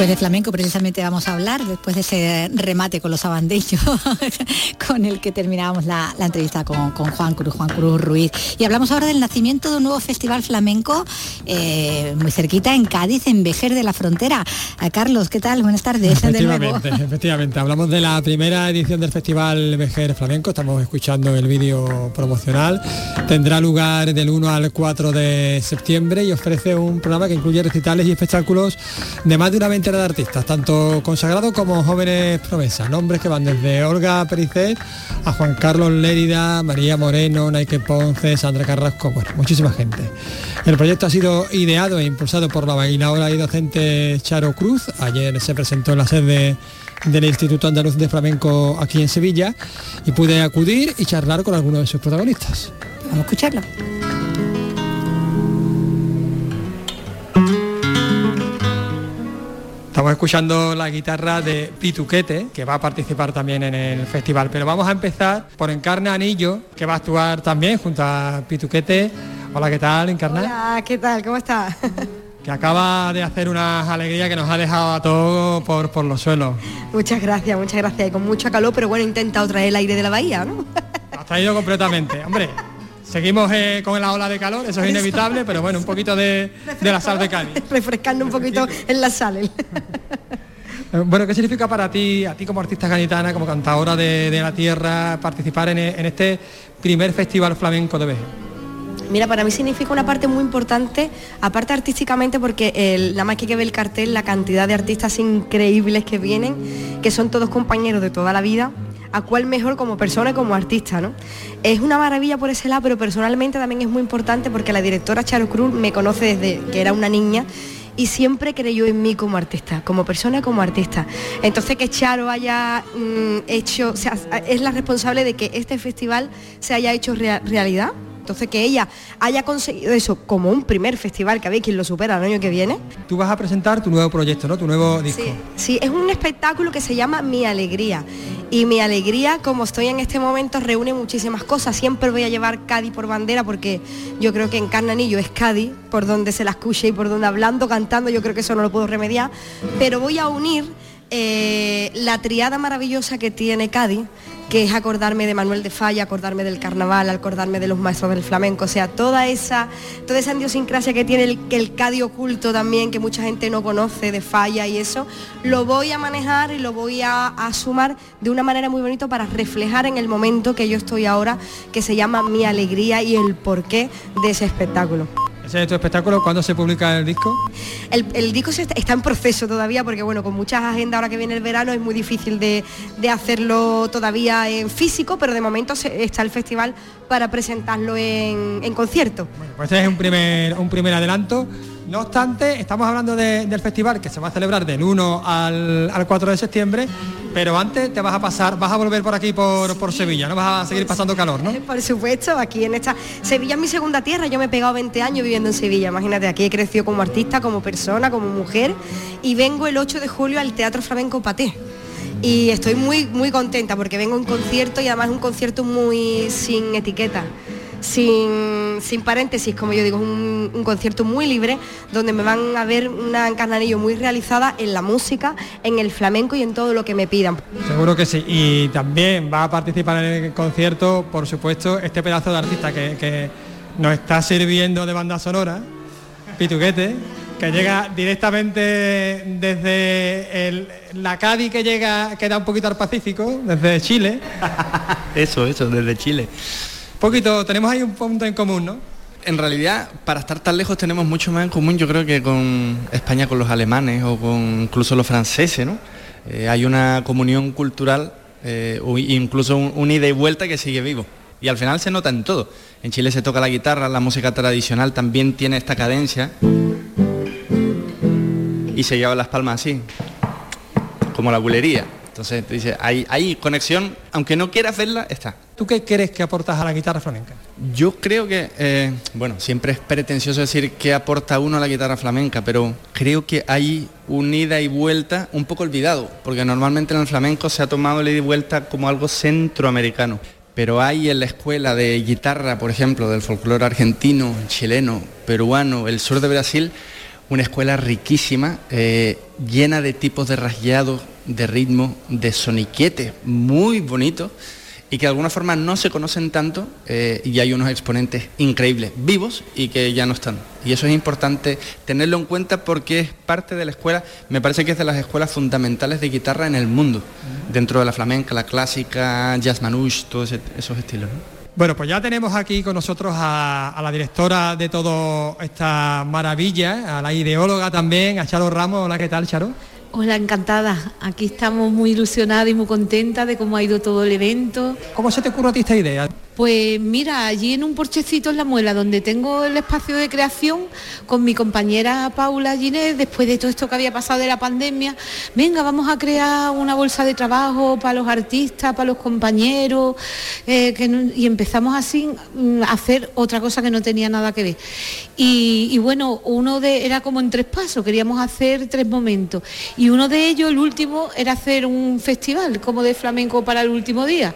Pues de flamenco precisamente vamos a hablar después de ese remate con los abandellos con el que terminábamos la, entrevista con, Juan Cruz, Juan Cruz Ruiz. Y hablamos ahora del nacimiento de un nuevo festival flamenco eh, muy cerquita en Cádiz, en Vejer de la Frontera. A Carlos, ¿qué tal? Buenas tardes. Efectivamente, efectivamente. Hablamos de la primera edición del Festival Vejer Flamenco. Estamos escuchando el vídeo promocional. Tendrá lugar del 1 al 4 de septiembre y ofrece un programa que incluye recitales y espectáculos de más de una venta de artistas, tanto consagrados como jóvenes promesas, nombres que van desde Olga Pericet a Juan Carlos Lérida, María Moreno, Nike Ponce, Sandra Carrasco, bueno, muchísima gente. El proyecto ha sido ideado e impulsado por la bailadora y docente Charo Cruz. Ayer se presentó en la sede del Instituto Andaluz de Flamenco aquí en Sevilla y pude acudir y charlar con algunos de sus protagonistas. Vamos a escucharlo. Estamos escuchando la guitarra de Pituquete, que va a participar también en el festival. Pero vamos a empezar por Encarne Anillo, que va a actuar también junto a Pituquete. Hola, ¿qué tal, Encarna? Hola, ¿qué tal? ¿Cómo estás? que acaba de hacer una alegría que nos ha dejado a todos por, por los suelos. Muchas gracias, muchas gracias. Y con mucha calor, pero bueno, he intentado traer el aire de la bahía, ¿no? Has traído completamente. Hombre, Seguimos eh, con la ola de calor, eso es inevitable, pero bueno, un poquito de, la sal de Cádiz. Refrescando un poquito en la sal. Eh, bueno, ¿qué significa para ti, a ti como artista ganitana, como cantadora de, la tierra, participar en, este primer festival flamenco de Veje? Mira, para mí significa una parte muy importante, aparte artísticamente, porque el, nada más que ve el cartel, la cantidad de artistas increíbles que vienen, que son todos compañeros de toda la vida, a cuál mejor como persona y como artista, ¿no? Es una maravilla por ese lado, pero personalmente también es muy importante porque la directora Charo Cruz me conoce desde que era una niña y siempre creyó en mí como artista, como persona, como artista. Entonces que Charo haya mm, hecho, o sea, es la responsable de que este festival se haya hecho realidad entonces que ella haya conseguido eso como un primer festival, que a ver quién lo supera el año que viene. Tú vas a presentar tu nuevo proyecto, ¿no? Tu nuevo disco. Sí, sí, es un espectáculo que se llama Mi Alegría. Y mi alegría, como estoy en este momento, reúne muchísimas cosas. Siempre voy a llevar Cádiz por bandera porque yo creo que en Carnanillo es Cádiz, por donde se la escuche y por donde hablando, cantando, yo creo que eso no lo puedo remediar. Pero voy a unir eh, la triada maravillosa que tiene Cádiz, que es acordarme de Manuel de Falla, acordarme del carnaval, acordarme de los maestros del flamenco, o sea, toda esa, toda esa idiosincrasia que tiene el, el Cádiz oculto también, que mucha gente no conoce de Falla y eso, lo voy a manejar y lo voy a, a sumar de una manera muy bonita para reflejar en el momento que yo estoy ahora, que se llama mi alegría y el porqué de ese espectáculo. ¿Ese es tu espectáculo? ¿Cuándo se publica el disco? El, disco está, en proceso todavía porque bueno, con muchas agendas ahora que viene el verano es muy difícil de, hacerlo todavía en físico, pero de momento está el festival para presentarlo en, concierto. Bueno, pues este es un primer, un primer adelanto. No obstante, estamos hablando del festival que se va a celebrar del 1 al, al 4 de septiembre pero antes te vas a pasar, vas a volver por aquí por, por Sevilla, ¿no? Vas a seguir pasando calor, ¿no? Por supuesto, aquí en esta... Sevilla es mi segunda tierra, yo me he pegado 20 años viviendo en Sevilla, imagínate, aquí he crecido como artista, como persona, como mujer, y vengo el 8 de julio al Teatro Flamenco Paté. Y estoy muy muy contenta porque vengo a un concierto y además un concierto muy sin etiqueta sin, paréntesis, como yo digo, es un, concierto muy libre, donde me van a ver una encarnadillo muy realizada en la música, en el flamenco y en todo lo que me pidan. Seguro que sí. Y también va a participar en el concierto, por supuesto, este pedazo de artista que, nos está sirviendo de banda sonora, Pituquete, que llega directamente desde la Cádiz que llega, que da un poquito al Pacífico, desde Chile. eso, eso, desde Chile. Poquito, tenemos ahí un punto en común, ¿no? En realidad, para estar tan lejos tenemos mucho más en común, yo creo que con España, con los alemanes o con incluso los franceses, ¿no? Eh, hay una comunión cultural, eh, incluso un, ida y vuelta que sigue vivo. Y al final se nota en todo. En Chile se toca la guitarra, la música tradicional también tiene esta cadencia. Y se lleva las palmas así, como la bulería. Entonces, dice, hay, hay conexión, aunque no quieras verla, está. ¿Tú qué crees que aportas a la guitarra flamenca? Yo creo que, eh, bueno, siempre es pretencioso decir qué aporta uno a la guitarra flamenca, pero creo que hay un ida y vuelta un poco olvidado, porque normalmente en el flamenco se ha tomado el ida y vuelta como algo centroamericano. Pero hay en la escuela de guitarra, por ejemplo, del folclore argentino, chileno, peruano, el sur de Brasil, una escuela riquísima, eh, llena de tipos de rasgueados, de ritmo, de soniquete, muy bonito y que de alguna forma no se conocen tanto eh, y hay unos exponentes increíbles, vivos y que ya no están. Y eso es importante tenerlo en cuenta porque es parte de la escuela, me parece que es de las escuelas fundamentales de guitarra en el mundo, dentro de la flamenca, la clásica, jazz manouche, todos esos estilos. Bueno, pues ya tenemos aquí con nosotros a, la directora de toda esta maravilla, a la ideóloga también, a Charo Ramos. Hola, ¿qué tal, Charo? Hola, encantada. Aquí estamos muy ilusionadas y muy contentas de cómo ha ido todo el evento. ¿Cómo se te ocurrió a ti esta idea? Pues mira, allí en un porchecito en la muela, donde tengo el espacio de creación, con mi compañera Paula Ginés, después de todo esto que había pasado de la pandemia, venga, vamos a crear una bolsa de trabajo para los artistas, para los compañeros, eh, y empezamos así mm, a hacer otra cosa que no tenía nada que ver. Y, bueno, uno de era como en tres pasos, queríamos hacer tres momentos. Y uno de ellos, el último, era hacer un festival como de flamenco para el último día.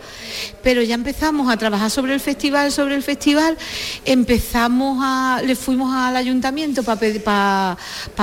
Pero ya empezamos a trabajar sobre el festival, sobre el festival, empezamos a, le fuimos al ayuntamiento para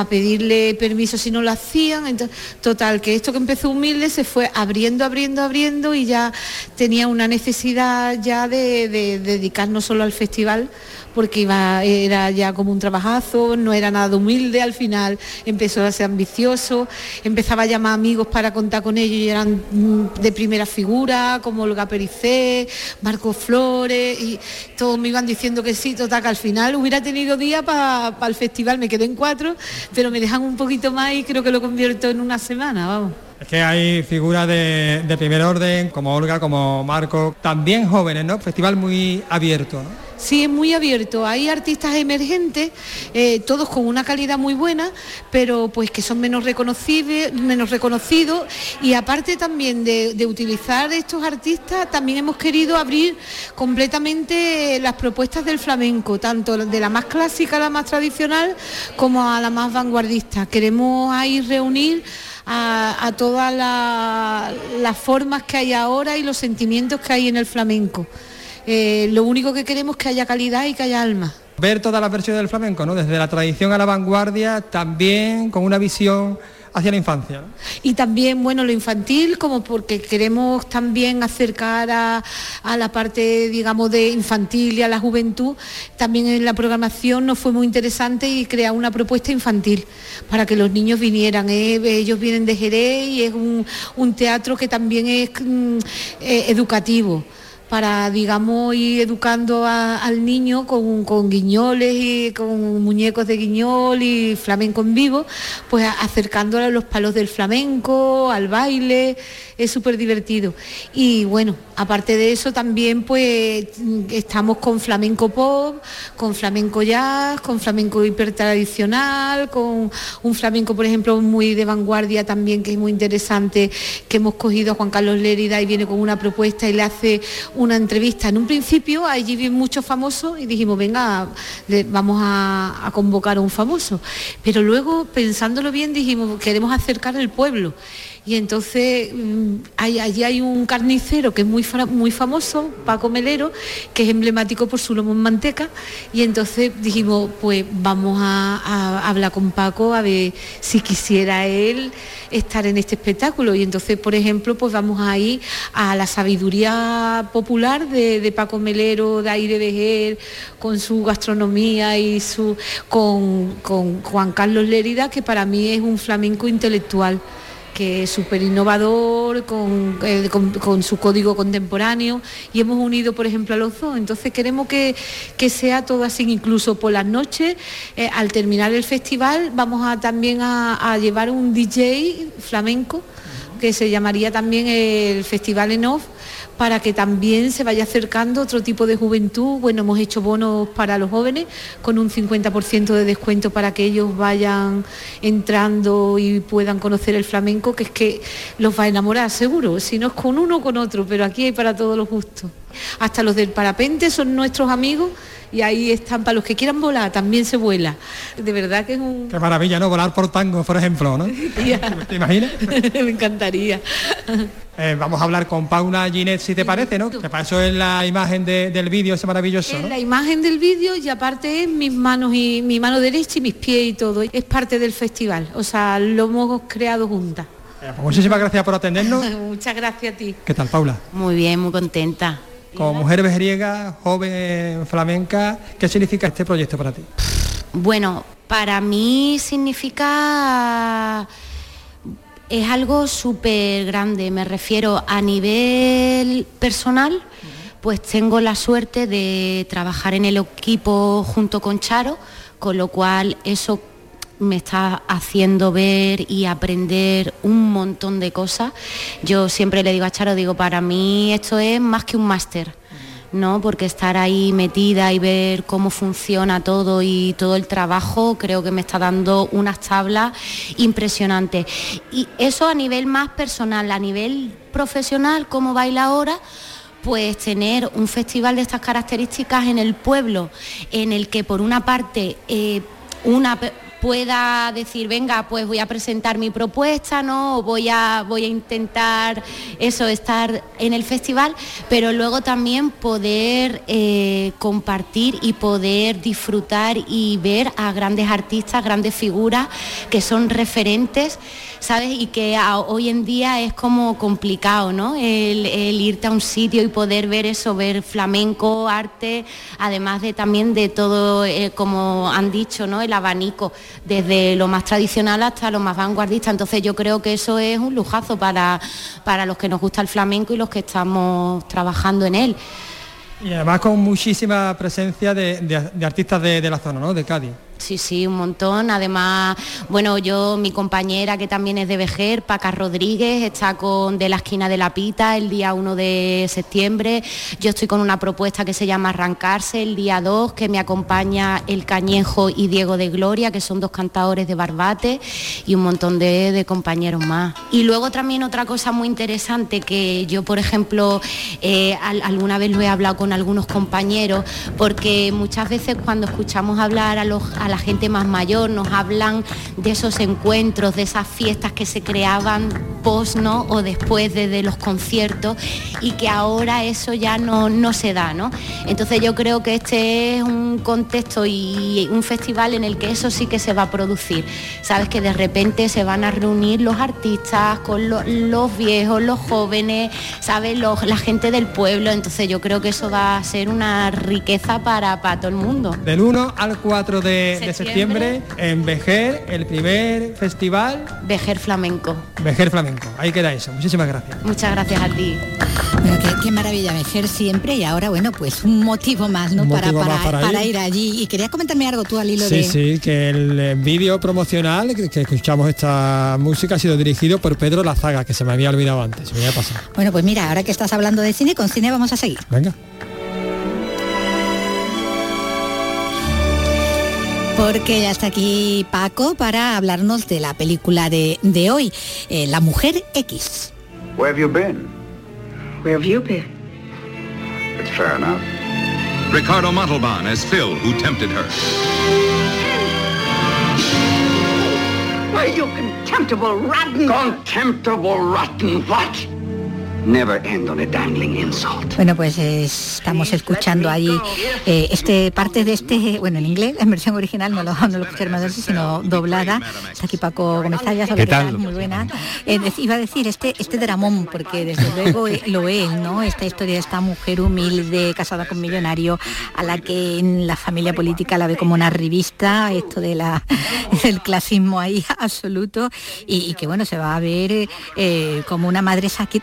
pedirle permiso si no lo hacían. Entonces, total, que esto que empezó humilde se fue abriendo, abriendo, abriendo y ya tenía una necesidad ya de, de dedicarnos solo al festival porque era ya como un trabajazo, no era nada humilde, al final empezó a ser ambicioso, empezaba a llamar amigos para contar con ellos y eran mm, de primera figura, como Olga Pericé, Marco Flores, y todos me iban diciendo que sí, total, que al final hubiera tenido día para el festival, me quedé en cuatro, pero me dejan un poquito más y creo que lo convierto en una semana, vamos. Es que hay figuras de, primer orden, como Olga, como Marco, también jóvenes, ¿no? Festival muy abierto, ¿no? Sí, es muy abierto. Hay artistas emergentes, eh, todos con una calidad muy buena, pero pues que son menos reconocibles, menos reconocidos. Y aparte también de, de utilizar estos artistas, también hemos querido abrir completamente las propuestas del flamenco, tanto de la más clásica a la más tradicional, como a la más vanguardista. Queremos ahí reunir a, todas la- las formas que hay ahora y los sentimientos que hay en el flamenco. Eh, lo único que queremos es que haya calidad y que haya alma. Ver todas las versiones del flamenco, ¿no? Desde la tradición a la vanguardia, también con una visión hacia la infancia. Y también, bueno, lo infantil, como porque queremos también acercar a, a la parte, digamos, de infantil y a la juventud, también en la programación nos fue muy interesante y crear una propuesta infantil para que los niños vinieran. ¿eh? Ellos vienen de Jerez y es un, un teatro que también es mm, eh, educativo para, digamos, ir educando al niño con, con guiñoles y con muñecos de guiñol y flamenco en vivo, pues acercándole a los palos del flamenco, al baile, es súper divertido. Y bueno, aparte de eso también pues estamos con flamenco pop, con flamenco jazz, con flamenco hipertradicional, con un flamenco, por ejemplo, muy de vanguardia también, que es muy interesante, que hemos cogido a Juan Carlos Lérida y viene con una propuesta y le hace una entrevista. En un principio allí vienen muchos famosos y dijimos, venga, vamos a, a convocar a un famoso. Pero luego, pensándolo bien, dijimos, queremos acercar el pueblo. Y entonces mm, allí hay un carnicero que es muy, muy famoso, Paco Melero, que es emblemático por su lomo en manteca. Y entonces dijimos, pues vamos a, hablar con Paco a ver si quisiera él estar en este espectáculo. Y entonces, por ejemplo, pues vamos a ir a la sabiduría popular de, de Paco Melero, de Aire Vejer, con su gastronomía y su con, con Juan Carlos Lérida, que para mí es un flamenco intelectual que es súper innovador, con, eh, con- con su código contemporáneo y hemos unido, por ejemplo, a los dos. Entonces queremos que, que sea todo así, incluso por las noches, eh, al terminar el festival, vamos a también a, a llevar un DJ flamenco que se llamaría también el Festival en Off, para que también se vaya acercando otro tipo de juventud. Bueno, hemos hecho bonos para los jóvenes con un 50% de descuento para que ellos vayan entrando y puedan conocer el flamenco, que es que los va a enamorar seguro, si no es con uno o con otro, pero aquí hay para todos los gustos. Hasta los del parapente son nuestros amigos y ahí están, para los que quieran volar, también se vuela. De verdad que es un... Qué maravilla, ¿no? Volar por tango, por ejemplo, ¿no? ¿Te imaginas? Me encantaría. Eh, vamos a hablar con Paula Ginet, si te parece, ¿no? Que para eso es la imagen de- del vídeo ese maravilloso, Es ¿no? la imagen del vídeo y aparte es mis manos y mi mano derecha y mis pies y todo. Es parte del festival, o sea, lo hemos creado juntas. Eh, pues muchísimas gracias por atendernos. Muchas gracias a ti. ¿Qué tal, Paula? Muy bien, muy contenta. Como mujer vejeriega, joven flamenca, ¿qué significa este proyecto para ti? Bueno, para mí significa es algo súper grande, me refiero a nivel personal, pues tengo la suerte de trabajar en el equipo junto con Charo, con lo cual eso me está haciendo ver y aprender un montón de cosas. Yo siempre le digo a Charo, digo, para mí esto es más que un máster. ¿No? Porque estar ahí metida y ver cómo funciona todo y todo el trabajo, creo que me está dando unas tablas impresionantes. Y eso a nivel más personal, a nivel profesional, como baila ahora, pues tener un festival de estas características en el pueblo, en el que por una parte eh, una pueda decir, venga, pues voy a presentar mi propuesta, ¿no? O voy a, voy a intentar eso, estar en el festival, pero luego también poder eh, compartir y poder disfrutar y ver a grandes artistas, grandes figuras que son referentes, ¿sabes? Y que hoy en día es como complicado, ¿no? El, el irte a un sitio y poder ver eso, ver flamenco, arte, además de también de todo, eh, como han dicho, ¿no? El abanico, desde lo más tradicional hasta lo más vanguardista. Entonces yo creo que eso es un lujazo para, para los que nos gusta el flamenco y los que estamos trabajando en él. Y además con muchísima presencia de, de- artistas de la zona, ¿no? De Cádiz. Sí, sí, un montón. Además, bueno, yo, mi compañera que también es de Vejer, Paca Rodríguez, está con De la esquina de la Pita el día 1 de septiembre. Yo estoy con una propuesta que se llama Arrancarse el día 2, que me acompaña El Cañejo y Diego de Gloria, que son dos cantadores de Barbate, y un montón de, compañeros más. Y luego también otra cosa muy interesante que yo, por ejemplo, eh, al- alguna vez lo he hablado con algunos compañeros, porque muchas veces cuando escuchamos hablar a, los- la gente más mayor, nos hablan de esos encuentros, de esas fiestas que se creaban post o después de, los conciertos y que ahora eso ya no, no se da. ¿no? Entonces yo creo que este es un contexto y un festival en el que eso sí que se va a producir. Sabes que de repente se van a reunir los artistas con lo- los viejos, los jóvenes, ¿sabes? Los- la gente del pueblo. Entonces yo creo que eso va a ser una riqueza para, para todo el mundo. Del 1 al 4 de, de Septiembre. en Vejer, el primer festival Vejer Flamenco. Vejer Flamenco. Ahí queda eso. Muchísimas gracias. Muchas gracias a ti. Bueno, qué, qué maravilla, Vejer siempre y ahora, bueno, pues un motivo más, ¿no? Un para, motivo para, más para para ir. allí. Y querías comentarme algo tú al hilo Sí, de... sí, que el vídeo promocional que, que escuchamos esta música ha sido dirigido por Pedro Lazaga, que se me había olvidado antes, se me había pasado. Bueno, pues mira, ahora que estás hablando de cine, con cine vamos a seguir. Venga. Porque ya está aquí Paco para hablarnos de la película de, de hoy, eh, La Mujer X. Where have you been? Where have you been? It's fair enough. Ricardo Montalban as Phil, who tempted her. Why, you contemptible rotten... Contemptible rotten what? Bueno, pues eh, estamos escuchando ahí eh, este parte de este, bueno, en inglés, en versión original, no lo, no lo sino doblada. Está aquí Paco Gómez hola, ¿Qué tal? Muy buena. Eh, iba a decir este este dramón, porque desde luego eh, lo es, ¿no? Esta historia de esta mujer humilde, casada con millonario, a la que en la familia política la ve como una revista, esto de la del clasismo ahí absoluto, y, y que bueno, se va a ver como una madre saqui-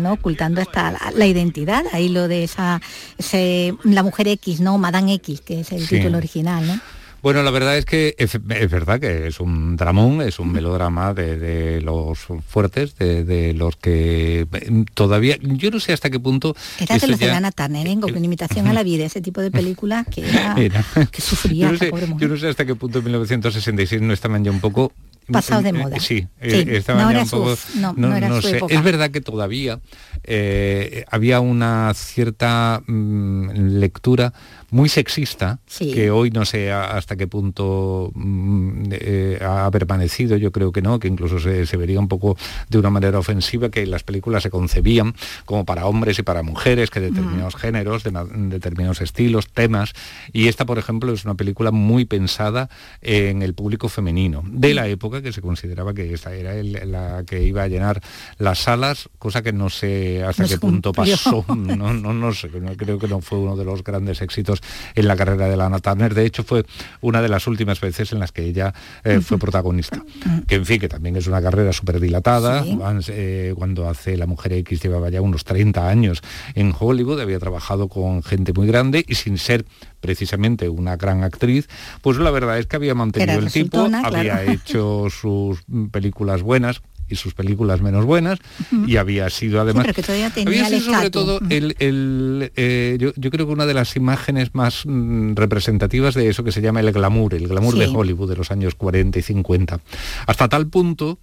¿no? Ocultando hasta la, la identidad, ahí lo de esa, ese- la mujer X, ¿no? Madame X, que es el Sí. título original, ¿no? Bueno, la verdad es que es, es verdad que es un dramón, es un melodrama de, de los fuertes, de, de los que eh, todavía, yo no sé hasta qué punto... Era de los de ya- Lana Turner, ¿eh? con imitación a la vida, ese tipo de películas que era, Era. que sufría yo, no esta sé, pobre mujer. yo no sé hasta qué punto en 1966 no estaban ya un poco Pasados de eh, moda. Sí, Sí, eh, estaban no ya era un poco. su- no, no era su sé. época. Es verdad que todavía eh, había una cierta mm, lectura muy sexista Sí. que hoy no sé hasta qué punto mm, eh, ha permanecido. Yo creo que no, que incluso se, se vería un poco de una manera ofensiva que las películas se concebían como para hombres y para mujeres, que determinados géneros, de na- determinados estilos, temas. Y esta, por ejemplo, es una película muy pensada en el público femenino de la época que se consideraba que esta era el- la que iba a llenar las salas, cosa que no sé hasta qué punto pasó. No, no, no sé, no- creo que no fue uno de los grandes éxitos en la carrera de Lana Turner. De hecho, fue una de las últimas veces en las que ella eh, fue protagonista. Que en fin, que también es una carrera súper dilatada. Sí. Eh, cuando hace La Mujer X llevaba ya unos 30 años en Hollywood, había trabajado con gente muy grande y sin ser precisamente una gran actriz, pues la verdad es que había mantenido el tipo, había claro. hecho sus mm, películas buenas y sus películas menos buenas y había sido además pero que todavía tenía había el sido sobre todo el, el, eh, yo, yo creo que una de las imágenes más mm, representativas de eso que se llama el glamour, el glamour Sí. de Hollywood de los años 40 y 50. Hasta tal punto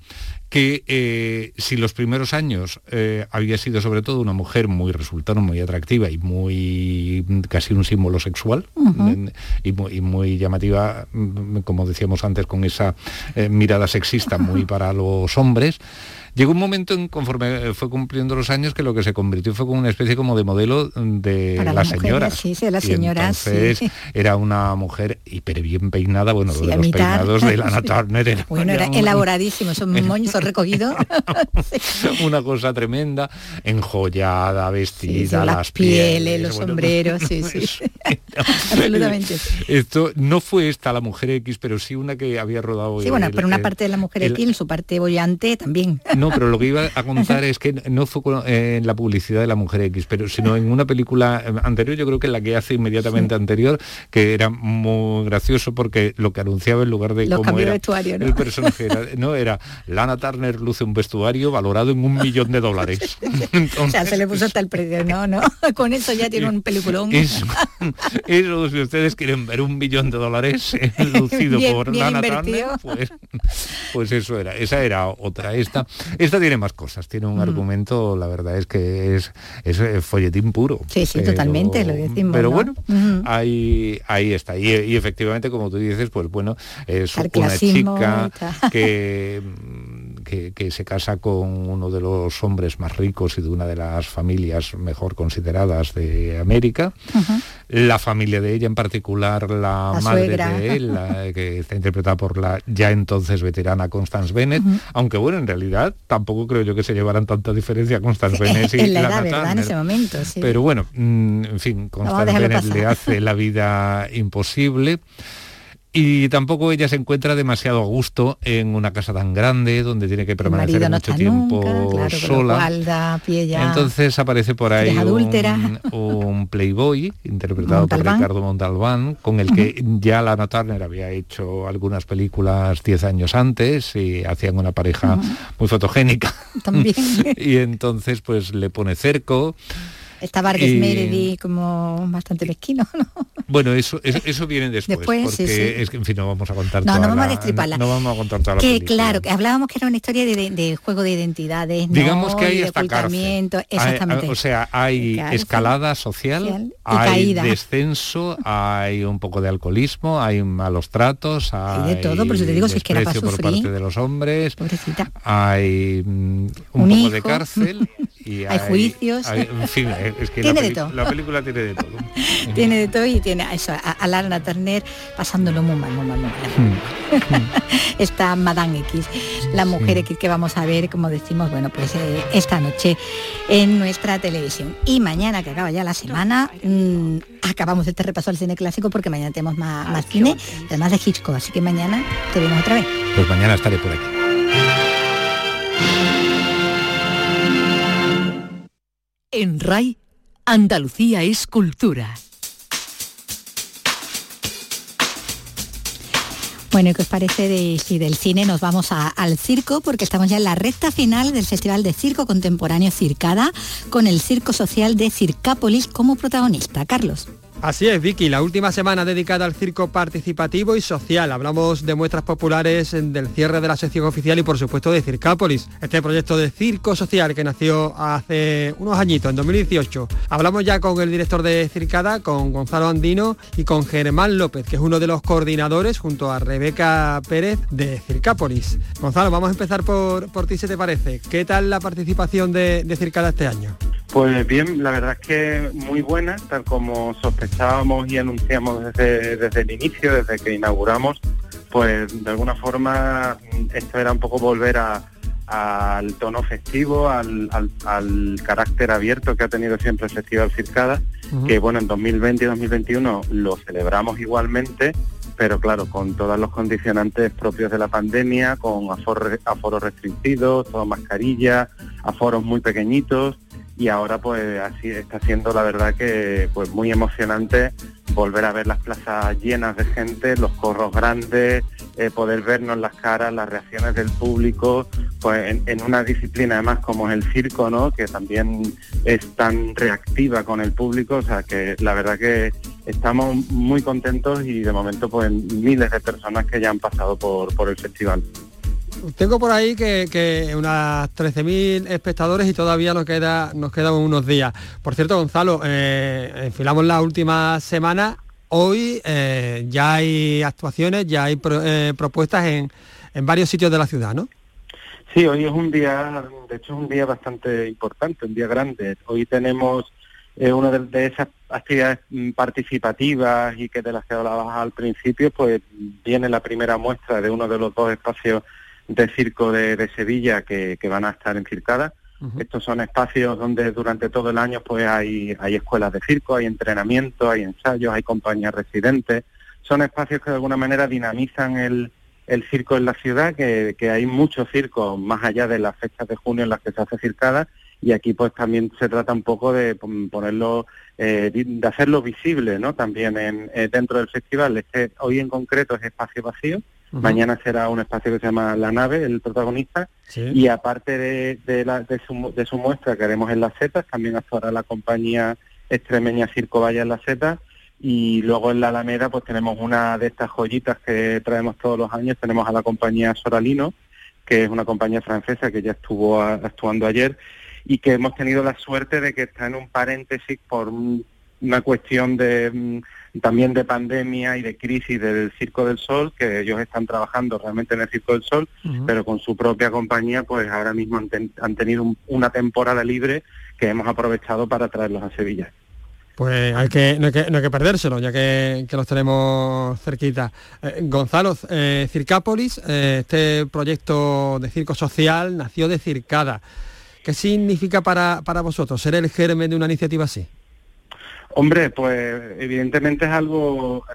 que eh, si los primeros años eh, había sido sobre todo una mujer muy resultona, muy atractiva y muy casi un símbolo sexual muy, y muy llamativa, mm, como decíamos antes, con esa eh, mirada sexista muy para los hombres. Llegó un momento en conforme eh, fue cumpliendo los años que lo que se convirtió fue como una especie como de modelo de Para las las mujeres, señoras. sí, sí, las Y señoras, sí. entonces era una mujer hiper bien peinada, bueno, lo Sí, de los mitad. peinados de Lana. Turner era Bueno, era una- elaboradísimo, esos moños recogidos. una cosa tremenda, enjollada, vestida, las las pieles, los bueno, sombreros, sí, sí. Absolutamente. Esto no fue esta la mujer X, pero sí una que había rodado. Sí, bueno, pero una parte de la mujer el- X, en su parte bollante, también. No, pero lo que iba a contar es que no fue eh, en la publicidad de la Mujer X, pero sino en una película eh, anterior, yo creo que la que hace inmediatamente anterior, que era muy gracioso porque lo que anunciaba en lugar de cómo era vestuario, ¿no? el personaje, era, no era Lana Turner luce un vestuario valorado en un millón de dólares. o sea, se le puso hasta el precio, no, no, con eso ya tiene un peliculón. Eso, eso si ustedes quieren ver un millón de dólares lucido por Lana Turner, pues, pues eso era, esa era otra. Esta, esta tiene más cosas, tiene un argumento, la verdad es que es, es eh, folletín puro. Sí, sí, totalmente, lo decimos. Pero bueno, ahí, ahí está. Y, efectivamente, como tú dices, pues bueno, es una chica que, que, se casa con uno de los hombres más ricos y de una de las familias mejor consideradas de América. La familia de ella, en particular la, madre de él, que está interpretada por la ya entonces veterana Constance Bennett, aunque bueno, en realidad tampoco creo yo que se llevaran tanta diferencia Constance Bennett y en la, edad. En ese momento, Pero bueno, mm, en fin, Constance Bennett le hace la vida imposible. Y tampoco ella se encuentra demasiado a gusto en una casa tan grande donde tiene que permanecer mucho tiempo sola. Entonces aparece por ahí un, playboy interpretado por Ricardo Montalbán, con el que ya Lana Turner había hecho algunas películas 10 años antes y hacían una pareja muy fotogénica. También. y entonces pues le pone cerco. Está Vargas y... como bastante mezquino, ¿no? Bueno, eso, eso, viene después, porque es que, en fin, no vamos a contar no, toda no vamos a destriparla. No vamos a contar toda la que, Claro, que hablábamos que era una historia de, juego de identidades, Digamos que hay esta Exactamente. o sea, hay escalada social, hay descenso, hay un poco de alcoholismo, hay malos tratos, hay, de todo, por eso te digo, si es que era para por parte de los hombres, hay mm, un, poco de cárcel y hay, juicios. en fin, es que la, la, película tiene de todo. tiene de todo y tiene eso, a, Lana Turner pasándolo muy mal, muy mal, muy mal. Hmm. Está Madame X, la mujer X que vamos a ver, como decimos, bueno, pues eh, esta noche en nuestra televisión. Y mañana, que acaba ya la semana, mm, acabamos este repaso al cine clásico porque mañana tenemos más, más cine, además de Hitchcock, así que mañana te vemos otra vez. Pues mañana estaré por aquí. En RAI Andalucía es cultura. Bueno, ¿qué os parece de, si del cine nos vamos al circo? Porque estamos ya en la recta final del Festival de Circo Contemporáneo Circada, con el Circo Social de Circápolis como protagonista. Carlos. Así es, Vicky, la última semana dedicada al circo participativo y social. Hablamos de muestras populares, del cierre de la sección oficial y por supuesto de Circápolis, este proyecto de circo social que nació hace unos añitos, en 2018. Hablamos ya con el director de Circada, con Gonzalo Andino y con Germán López, que es uno de los coordinadores junto a Rebeca Pérez de Circápolis. Gonzalo, vamos a empezar por, por ti, si te parece. ¿Qué tal la participación de, de Circada este año? Pues bien, la verdad es que muy buena, tal como sospechábamos y anunciamos desde, desde el inicio, desde que inauguramos, pues de alguna forma esto era un poco volver al tono festivo, al, carácter abierto que ha tenido siempre el Festival Circada, que bueno, en 2020 y 2021 lo celebramos igualmente, pero claro, con todos los condicionantes propios de la pandemia, con aforos, aforos restringidos, todo mascarilla, aforos muy pequeñitos, y ahora pues así está siendo la verdad que pues muy emocionante volver a ver las plazas llenas de gente, los corros grandes, eh, poder vernos las caras, las reacciones del público, pues en, una disciplina además como es el circo, ¿no? que también es tan reactiva con el público, o sea que la verdad que estamos muy contentos y de momento pues miles de personas que ya han pasado por, por el festival. Tengo por ahí que, que unas 13.000 espectadores y todavía nos queda nos quedan unos días. Por cierto, Gonzalo, eh, enfilamos la última semana. Hoy eh, ya hay actuaciones, ya hay eh, propuestas en, en varios sitios de la ciudad, ¿no? Sí, hoy es un día, de hecho es un día bastante importante, un día grande. Hoy tenemos una de, esas actividades mm, participativas y que de las que hablabas al principio, pues viene la primera muestra de uno de los dos espacios de circo de, Sevilla que, van a estar en Circada. Estos son espacios donde durante todo el año pues hay, hay escuelas de circo, hay entrenamiento, hay ensayos, hay compañías residentes. Son espacios que de alguna manera dinamizan el, el circo en la ciudad, que, que hay muchos circos más allá de las fechas de junio en las que se hace circada y aquí pues también se trata un poco de ponerlo, eh, de hacerlo visible, ¿no? También en, eh, dentro del festival. Este, hoy en concreto es espacio vacío, mañana será un espacio que se llama La Nave, el protagonista, y aparte de, de, la, de, su, de su muestra que haremos en las setas, también actuará la compañía extremeña Circo Vaya en las setas, y luego en la Alameda pues tenemos una de estas joyitas que traemos todos los años, tenemos a la compañía Soralino, que es una compañía francesa que ya estuvo actuando ayer, y que hemos tenido la suerte de que está en un paréntesis por una cuestión de mm, también de pandemia y de crisis del Circo del Sol, que ellos están trabajando realmente en el Circo del Sol, pero con su propia compañía, pues ahora mismo han, tenido una temporada libre que hemos aprovechado para traerlos a Sevilla. Pues hay que, no, hay que, no hay que perdérselo, ya que, los tenemos cerquita. Eh, Gonzalo, eh, Circápolis, eh, este proyecto de circo social nació de Circada. ¿Qué significa para, para vosotros ser el germen de una iniciativa así? Hombre, pues evidentemente es algo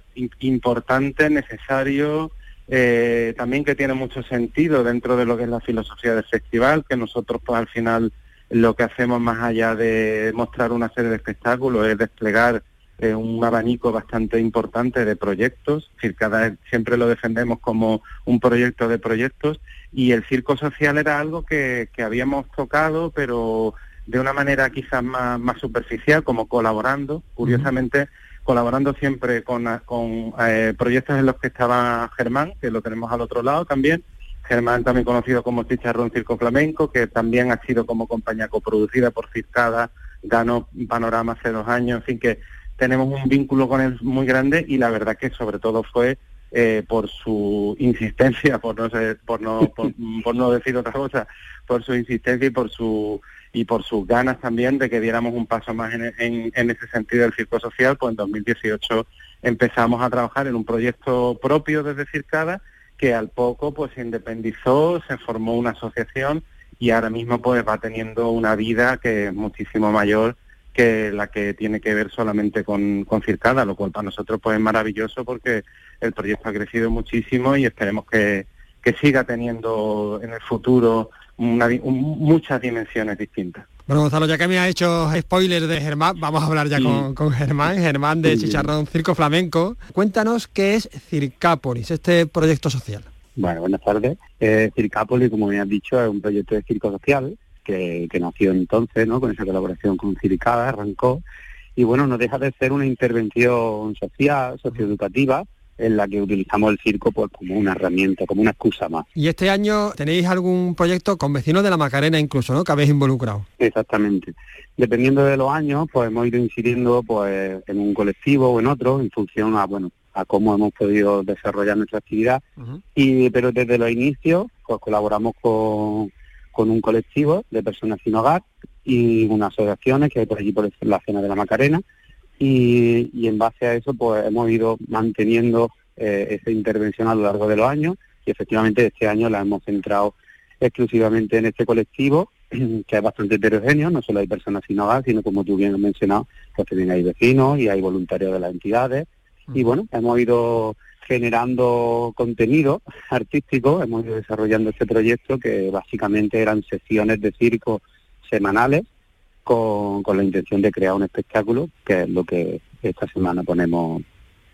importante, necesario, eh, también que tiene mucho sentido dentro de lo que es la filosofía del festival, que nosotros pues al final lo que hacemos más allá de mostrar una serie de espectáculos es desplegar eh, un abanico bastante importante de proyectos, es cada siempre lo defendemos como un proyecto de proyectos y el circo social era algo que, habíamos tocado, pero de una manera quizás más, más superficial, como colaborando, curiosamente colaborando siempre con, con eh, proyectos en los que estaba Germán, que lo tenemos al otro lado también, Germán también conocido como Chicharrón Circo Flamenco, que también ha sido como compañía coproducida por Circada, ganó Panorama hace dos años, en fin que tenemos un vínculo con él muy grande y la verdad que sobre todo fue eh, por su insistencia, por no por no por, no decir otra cosa, por su insistencia y por su y por sus ganas también de que diéramos un paso más en, en, ese sentido del circo social, pues en 2018 empezamos a trabajar en un proyecto propio desde Circada que al poco pues se independizó, se formó una asociación y ahora mismo pues va teniendo una vida que es muchísimo mayor que la que tiene que ver solamente con, Circada, lo cual para nosotros pues es maravilloso porque el proyecto ha crecido muchísimo y esperemos que, que siga teniendo en el futuro muchas dimensiones distintas. Bueno, Gonzalo, ya que me ha hecho spoiler de Germán, vamos a hablar ya con, con, Germán, Germán de Chicharrón Circo Flamenco. Cuéntanos qué es Circápolis, este proyecto social. Bueno, buenas tardes. Eh, Circápolis, como me has dicho, es un proyecto de circo social que, nació entonces, ¿no? Con esa colaboración con Ciricada, arrancó. Y bueno, no deja de ser una intervención social, socioeducativa, en la que utilizamos el circo pues, como una herramienta, como una excusa más. ¿Y este año tenéis algún proyecto con vecinos de la Macarena incluso, ¿no? que habéis involucrado? Exactamente. Dependiendo de los años, pues hemos ido incidiendo pues en un colectivo o en otro, en función a, bueno, a cómo hemos podido desarrollar nuestra actividad. y Pero desde los inicios, pues colaboramos con, con un colectivo de personas sin hogar y unas asociaciones que hay por allí por la zona de la Macarena y, en base a eso pues hemos ido manteniendo eh, esa intervención a lo largo de los años y efectivamente este año la hemos centrado exclusivamente en este colectivo que es bastante heterogéneo, no solo hay personas sin hogar, sino como tú bien has mencionado, pues también hay vecinos y hay voluntarios de las entidades. Y bueno, hemos ido generando contenido artístico, hemos ido desarrollando este proyecto que básicamente eran sesiones de circo semanales con, la intención de crear un espectáculo, que es lo que esta semana ponemos,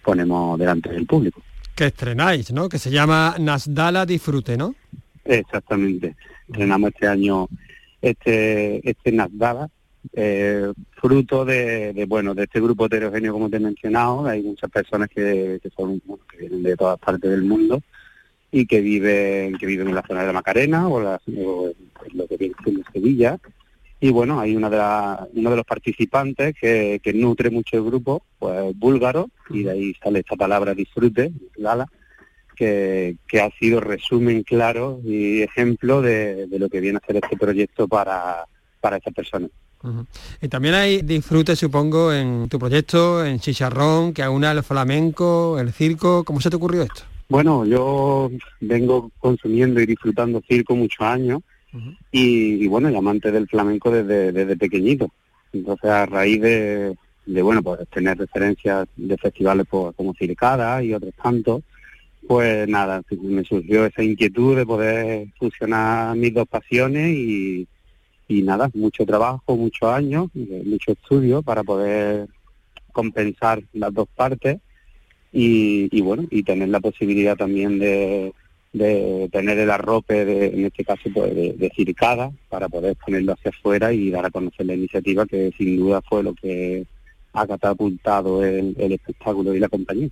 ponemos delante del público. Que estrenáis, ¿no? Que se llama Nasdala Disfrute, ¿no? Exactamente. Estrenamos este año este, este Nasdala, eh, fruto de, bueno de este grupo heterogéneo como te he mencionado hay muchas personas que, son que vienen de todas partes del mundo y que viven que viven en la zona de la Macarena o, lo que viene en Sevilla y bueno hay una de uno de los participantes que, nutre mucho el grupo pues búlgaro y de ahí sale esta palabra disfrute Lala que, que ha sido resumen claro y ejemplo de, de lo que viene a ser este proyecto para para estas personas. Y también hay disfrute, supongo, en tu proyecto, en Chicharrón, que aúna el flamenco, el circo. ¿Cómo se te ocurrió esto? Bueno, yo vengo consumiendo y disfrutando circo muchos años y, bueno, y amante del flamenco desde, desde pequeñito. Entonces, a raíz de, bueno, pues tener referencias de festivales pues, como Circada y otros tantos, pues nada, me surgió esa inquietud de poder fusionar mis dos pasiones y, y nada, mucho trabajo, muchos años, mucho estudio para poder compensar las dos partes y, y bueno, y tener la posibilidad también de, de tener el arrope, de, en este caso, pues, de, de circada, para poder ponerlo hacia afuera y dar a conocer la iniciativa, que sin duda fue lo que ha catapultado el, el espectáculo y la compañía.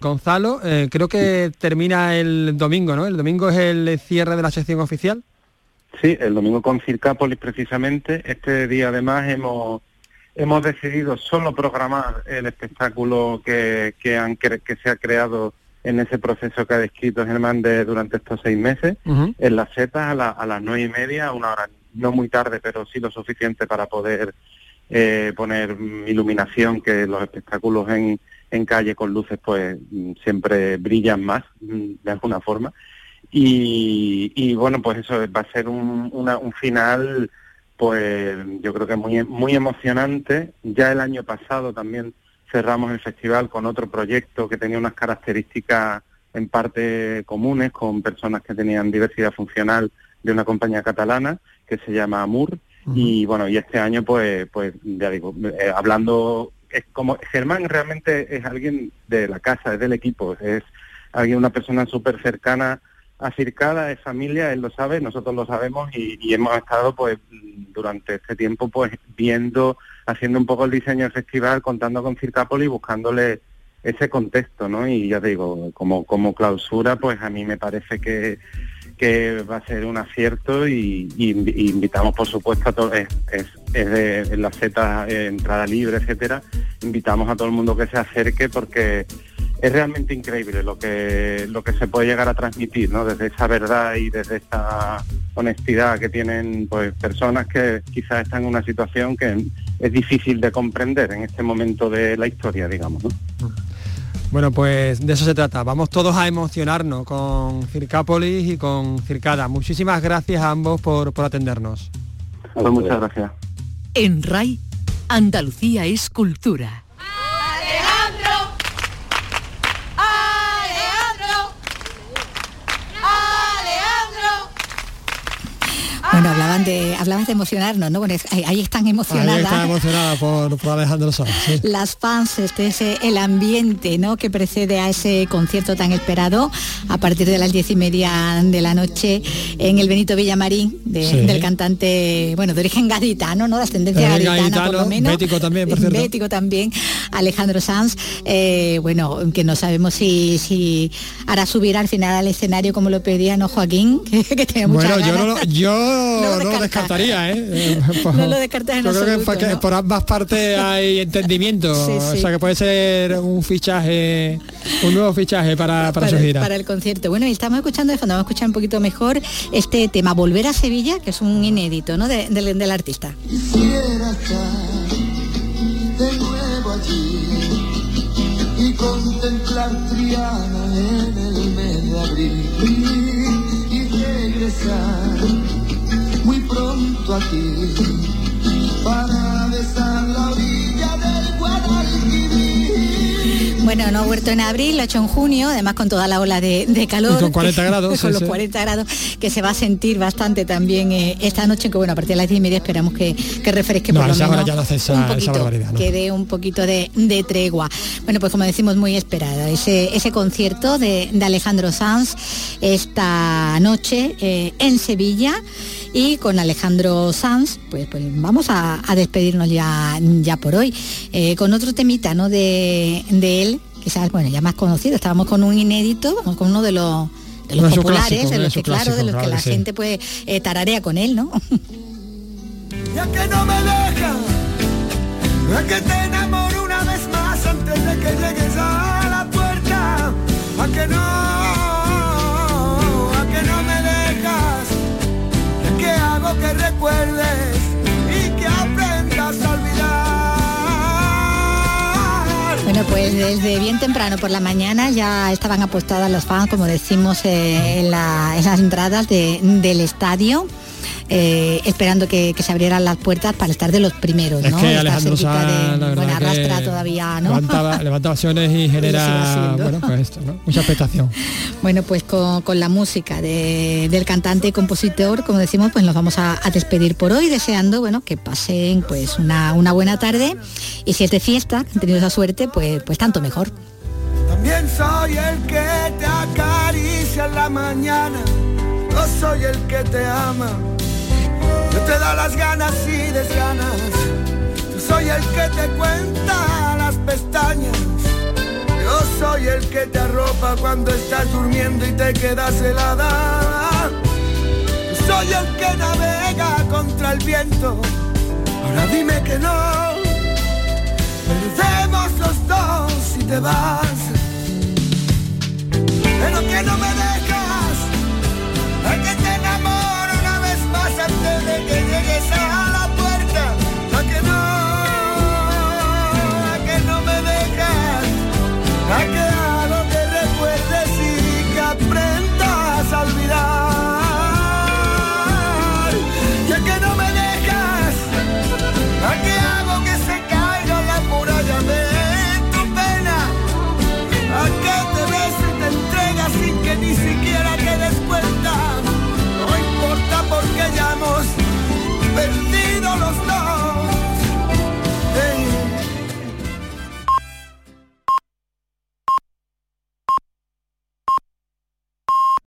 Gonzalo, eh, creo que termina el domingo, ¿no? El domingo es el cierre de la sección oficial. Sí, el domingo con Circápolis precisamente. Este día además hemos hemos decidido solo programar el espectáculo que, que, han, cre- que se ha creado en ese proceso que ha descrito Germán de, durante estos seis meses, en las setas a, la- a las nueve y media, una hora no muy tarde, pero sí lo suficiente para poder eh, poner iluminación, que los espectáculos en, en calle con luces pues mm, siempre brillan más, mm, de alguna forma. Y, y bueno, pues eso va a ser un, una- un final, pues yo creo que muy, muy emocionante. Ya el año pasado también cerramos el festival con otro proyecto que tenía unas características en parte comunes con personas que tenían diversidad funcional de una compañía catalana que se llama Amur. Y bueno, y este año pues, pues ya digo, eh, hablando, es como Germán realmente es alguien de la casa, es del equipo, es alguien, una persona súper cercana a Circada, es familia, él lo sabe, nosotros lo sabemos y, hemos estado pues durante este tiempo pues viendo, haciendo un poco el diseño del festival, contando con Circápolis, buscándole ese contexto, ¿no? Y ya digo, como, como clausura, pues a mí me parece que, que va a ser un acierto y, y invi- y invitamos por supuesto a todos, es, es, es de en la Z eh, entrada libre, etcétera, invitamos a todo el mundo que se acerque porque es realmente increíble lo que lo que se puede llegar a transmitir, ¿no? Desde esa verdad y desde esa honestidad que tienen pues personas que quizás están en una situación que es difícil de comprender en este momento de la historia, digamos, ¿no? Bueno, pues de eso se trata. Vamos todos a emocionarnos con Circápolis y con Circada. Muchísimas gracias a ambos por, por atendernos. Pues muchas gracias. En RAI, Andalucía es cultura. Alejandro, Alejandro, Alejandro. Bueno, hablaban de, hablabas de emocionarnos, ¿no? Bueno, es- ahí, ahí están emocionadas. Ahí está emocionada por, por Alejandro Sanz. sí. las fans, este es eh, el ambiente ¿no? que precede a ese concierto tan esperado a partir de las diez y media de la noche en el Benito Villamarín de- Sí. del cantante, bueno, de origen gaditano, ¿no? De ascendencia gaditana por lo menos. bético también, por cierto. Bético también, Alejandro Sanz, eh, bueno, que no sabemos si, si hará subir al final al escenario como lo pedía no Joaquín, que, que tenía muchas Bueno, yo no, ganas. lo- yo No lo no descartaría, ¿eh? Eh, No lo descartas en Yo creo que absoluto, por, ¿no? por ambas partes hay entendimiento. Sí, O sí. sea que puede ser un fichaje, un nuevo fichaje para, para, su el- gira. para el concierto. Bueno, y estamos escuchando de fondo, vamos a escuchar un poquito mejor este tema, Volver a Sevilla, que es un inédito, ¿no? De- del- del artista. Quisiera estar de nuevo allí y contemplar Triana en el mes de abril y regresar pronto aquí para Bueno, no ha vuelto en abril, lo ha hecho en junio, además con toda la ola de, de calor. Y con 40 grados, con sí, los sí. 40 grados, que se va a sentir bastante también eh, esta noche, que bueno, a partir de las 10 y media esperamos que, que refresque No, por lo esa menos ya no hace esa- un esa poquito, ¿no? que dé un poquito de, de tregua. Bueno, pues como decimos, muy esperada. Ese, ese concierto de, de Alejandro Sanz esta noche eh, en Sevilla. Y con Alejandro Sanz, pues, pues vamos a, a despedirnos ya, ya por hoy. Eh, con otro temita ¿no? de, de él, quizás bueno, ya más conocido. Estábamos con un inédito, con uno de los, de los populares, clásicos, de los que sus claro, de los que claro la que sí. gente pues eh, tararea con él, ¿no? Ya que no me dejas, ya que te enamoro una vez más antes de que llegues a la puerta, a que no, a que no me dejas, ya que hago que recuerdes pues desde bien temprano por la mañana ya estaban apostadas los fans, como decimos, eh, en, la- en las entradas de- del estadio. Eh, esperando que, que se abrieran las puertas para estar de los primeros, Es ¿no? que Alejandro Sanz, de- la verdad bueno, arrastra que todavía, ¿no? Levanta, levanta pasiones y genera bueno, pues esto, ¿no? mucha expectación. Bueno, pues con, con la música de- del cantante y compositor, como decimos, pues nos vamos a, a despedir por hoy, deseando, bueno, que pasen pues una, una buena tarde y si es de fiesta, han tenido esa suerte, pues, pues tanto mejor. También soy el que te acaricia en la mañana. Yo soy el que te ama da las ganas y desganas. Yo soy el que te cuenta las pestañas. Yo soy el que te arropa cuando estás durmiendo y te quedas helada. Yo soy el que navega contra el viento. Ahora dime que no. Perdemos los dos si te vas. Pero que no me dejas